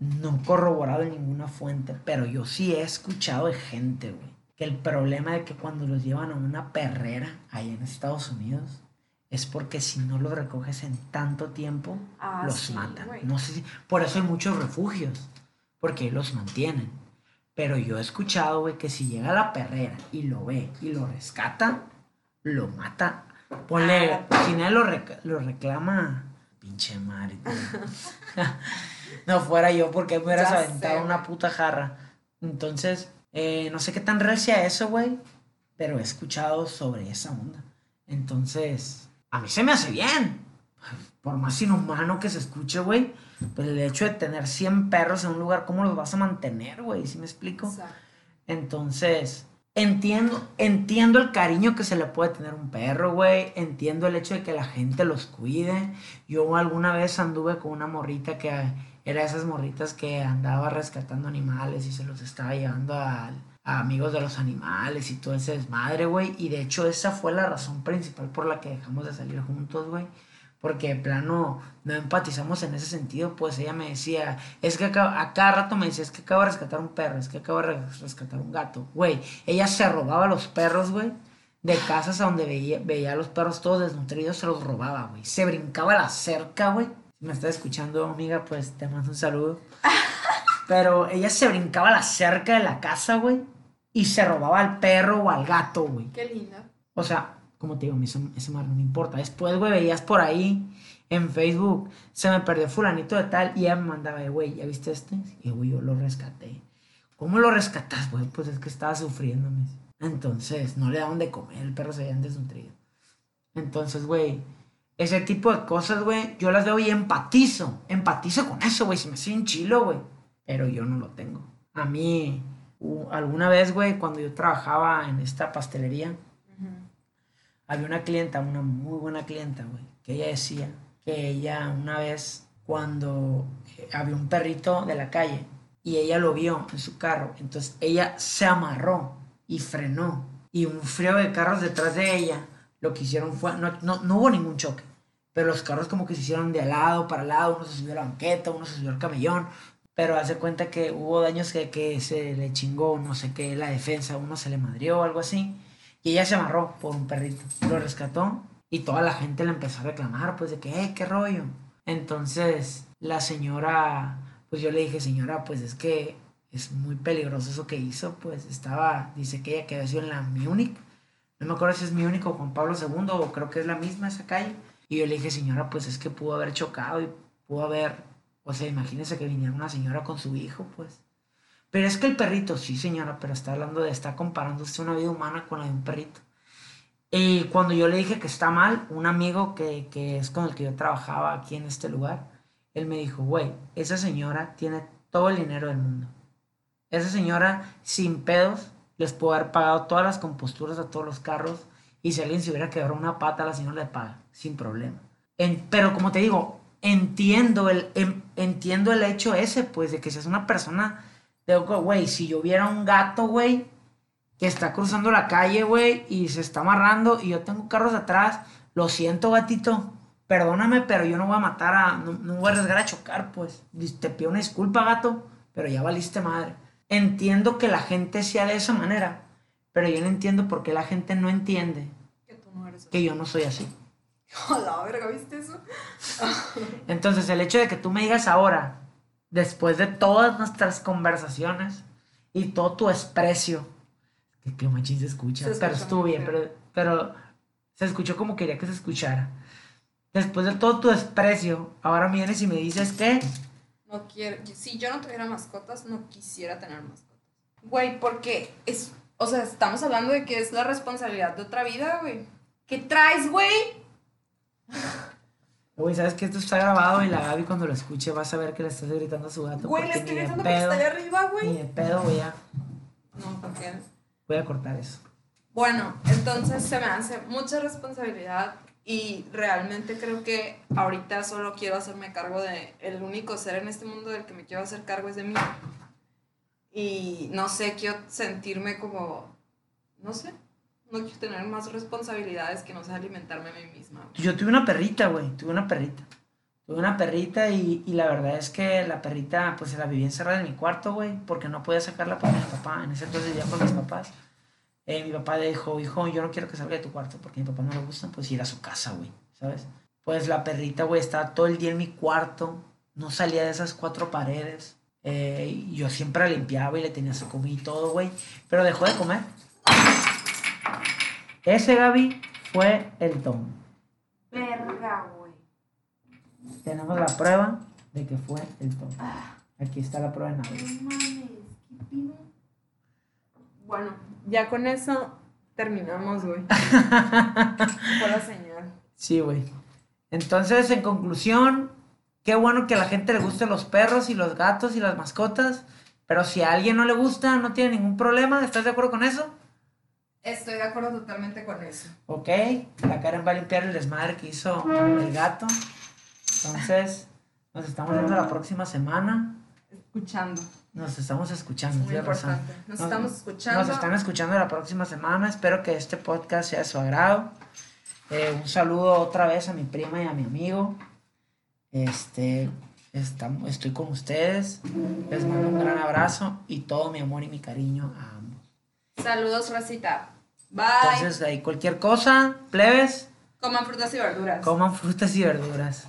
A: No corroborado en ninguna fuente, pero yo sí he escuchado de gente, güey, que el problema de que cuando los llevan a una perrera ahí en Estados Unidos es porque si no los recoges en tanto tiempo,
B: Ah,
A: los
B: sí,
A: matan.
B: güey.
A: No sé si, por eso hay muchos refugios, porque los mantienen. Pero yo he escuchado, güey, que si llega la perrera y lo ve y lo rescata, lo mata. Ponle,
B: Ah.
A: si nadie lo, rec- lo reclama, pinche madre. no fuera yo porque me hubieras
B: sé,
A: aventado una puta jarra. Entonces, eh, no sé qué tan real sea eso, güey, pero he escuchado sobre esa onda. Entonces, a mí se me hace bien. Por más inhumano que se escuche, güey, pues el hecho de tener 100 perros en un lugar, ¿cómo los vas a mantener, güey? ¿Sí me explico?
B: Exacto.
A: Entonces, entiendo, entiendo el cariño que se le puede tener a un perro, güey. Entiendo el hecho de que la gente los cuide. Yo alguna vez anduve con una morrita que era esas morritas que andaba rescatando animales y se los estaba llevando a, amigos de los animales y todo ese desmadre, güey. Y de hecho esa fue la razón principal por la que dejamos de salir juntos, güey. Porque de plano no empatizamos en ese sentido, pues ella me decía, es que acá- a cada rato me decía, es que acabo de rescatar un perro, es que acabo de res- rescatar un gato. Güey, ella se robaba los perros, güey, de casas a donde veía, veía a los perros todos desnutridos, se los robaba, güey. Se brincaba la cerca, güey. Si me estás escuchando, amiga, pues te mando un saludo. Pero ella se brincaba la cerca de la casa, güey, y se robaba al perro o al gato, güey.
B: Qué linda.
A: O sea, como te digo, eso, eso no me importa. Después, güey, veías por ahí en Facebook, se me perdió fulanito de tal y ella me mandaba, "Eh, güey, ¿ya viste este? Y güey, yo lo rescaté. ¿Cómo lo rescatas, güey? Pues es que estaba sufriendo, me dice. Entonces, no le daban de comer, el perro se había desnutrido. Entonces, güey, ese tipo de cosas, güey, yo las veo y empatizo. Empatizo con eso, güey, se me hace un chilo, güey. Pero yo no lo tengo. A mí, alguna vez, güey, cuando yo trabajaba en esta pastelería, había una clienta, una muy buena clienta, güey, que ella decía que ella una vez cuando eh, había un perrito de la calle y ella lo vio en su carro, entonces ella se amarró y frenó y un frío de carros detrás de ella, lo que hicieron fue, no, no, no hubo ningún choque, pero los carros como que se hicieron de lado para lado, uno se subió a la banqueta, uno se subió al camellón, pero hace cuenta que hubo daños que, que se le chingó, no sé qué, la defensa, uno se le madrió o algo así. Y ella se amarró por un perrito. Lo rescató y toda la gente le empezó a reclamar, pues de que, eh, qué rollo. Entonces la señora, pues yo le dije, señora, pues es que es muy peligroso eso que hizo. Pues estaba, dice que ella que había sido en la Múnich. No me acuerdo si es Múnich o Juan Pablo II o creo que es la misma esa calle. Y yo le dije, señora, pues es que pudo haber chocado y pudo haber, o sea, imagínese que viniera una señora con su hijo, pues. Pero es que el perrito, sí señora, pero está hablando de, está comparando usted una vida humana con la de un perrito. Y cuando yo le dije que está mal, un amigo que, que es con el que yo trabajaba aquí en este lugar, él me dijo, güey, esa señora tiene todo el dinero del mundo. Esa señora, sin pedos, les pudo haber pagado todas las composturas a todos los carros y si alguien se hubiera quebrado una pata, la señora le paga, sin problema. En- pero como te digo, entiendo el, em- entiendo el hecho ese, pues, de que seas una persona de, güey, si yo viera un gato, güey, que está cruzando la calle, güey, y se está amarrando y yo tengo carros atrás, lo siento, gatito, perdóname, pero yo no voy a matar a, no, no voy a arriesgar a chocar, pues. Te pido una disculpa, gato, pero ya valiste madre. Entiendo que la gente sea de esa manera, pero yo no entiendo por qué la gente no entiende
B: Que tú no eres
A: que yo no soy así.
B: A la verga, ¿viste eso?
A: Entonces, el hecho de que tú me digas ahora, después de todas nuestras conversaciones y todo tu desprecio, que, que machín se escucha,
B: Se
A: pero estuvo bien, pero, pero se escuchó como quería que se escuchara. Después de todo tu desprecio, ahora vienes y me dices que
B: No quiero. Si yo no tuviera mascotas, no quisiera tener mascotas. Güey, porque es. O sea, estamos hablando de que es la responsabilidad de otra vida, güey. ¿Qué traes, güey?
A: Güey, sabes que esto está grabado y la Gaby cuando lo escuche vas a ver que le estás gritando a su gato.
B: Güey, le estoy
A: ni
B: gritando porque está allá arriba,
A: Ni
B: güey.
A: de pedo voy a,
B: No, ¿por qué?
A: voy a cortar eso.
B: Bueno, entonces se me hace mucha responsabilidad y realmente creo que ahorita solo quiero hacerme cargo de el único ser en este mundo del que me quiero hacer cargo es de mí. Y no sé, quiero sentirme como, no sé, No quiero tener más responsabilidades que no sea alimentarme a mí misma.
A: Yo tuve una perrita, güey. Tuve una perrita. Tuve una perrita y, y la verdad es que la perrita, pues se la vivía encerrada en mi cuarto, güey. Porque no podía sacarla por mi papá. En ese entonces ya con mis papás. Eh, mi papá dijo, hijo, yo no quiero que salga de tu cuarto porque a mi papá no le gusta, pues ir a su casa, güey. ¿Sabes? Pues la perrita, güey, estaba todo el día en mi cuarto. No salía de esas cuatro paredes. Eh, yo siempre la limpiaba y le tenía su comida y todo, güey. Pero dejó de comer. Ese Gaby fue el Tom.
B: Verga, güey.
A: Tenemos la prueba de que fue el Tom. Aquí está la prueba en audio.
B: No mames, ¿qué pido? Bueno, ya con eso terminamos, güey. La señal.
A: Sí, güey. Entonces, en conclusión, qué bueno que a la gente le gusten los perros y los gatos y las mascotas. Pero si a alguien no le gusta, no tiene ningún problema. ¿Estás de acuerdo con eso?
B: Estoy de acuerdo totalmente con eso.
A: Ok. La Karen va a limpiar el desmadre que hizo el gato. Entonces, nos estamos viendo la próxima semana.
B: Escuchando.
A: Nos estamos escuchando.
B: Muy importante. Nos estamos escuchando.
A: Nos están escuchando la próxima semana. Espero que este podcast sea de su agrado. Eh, un saludo otra vez a mi prima y a mi amigo. Este, estamos, estoy con ustedes. Les mando un gran abrazo y todo mi amor y mi cariño a.
B: Saludos, Rosita. Bye.
A: Entonces, ahí cualquier cosa, plebes,
B: Coman frutas y verduras.
A: coman frutas y verduras.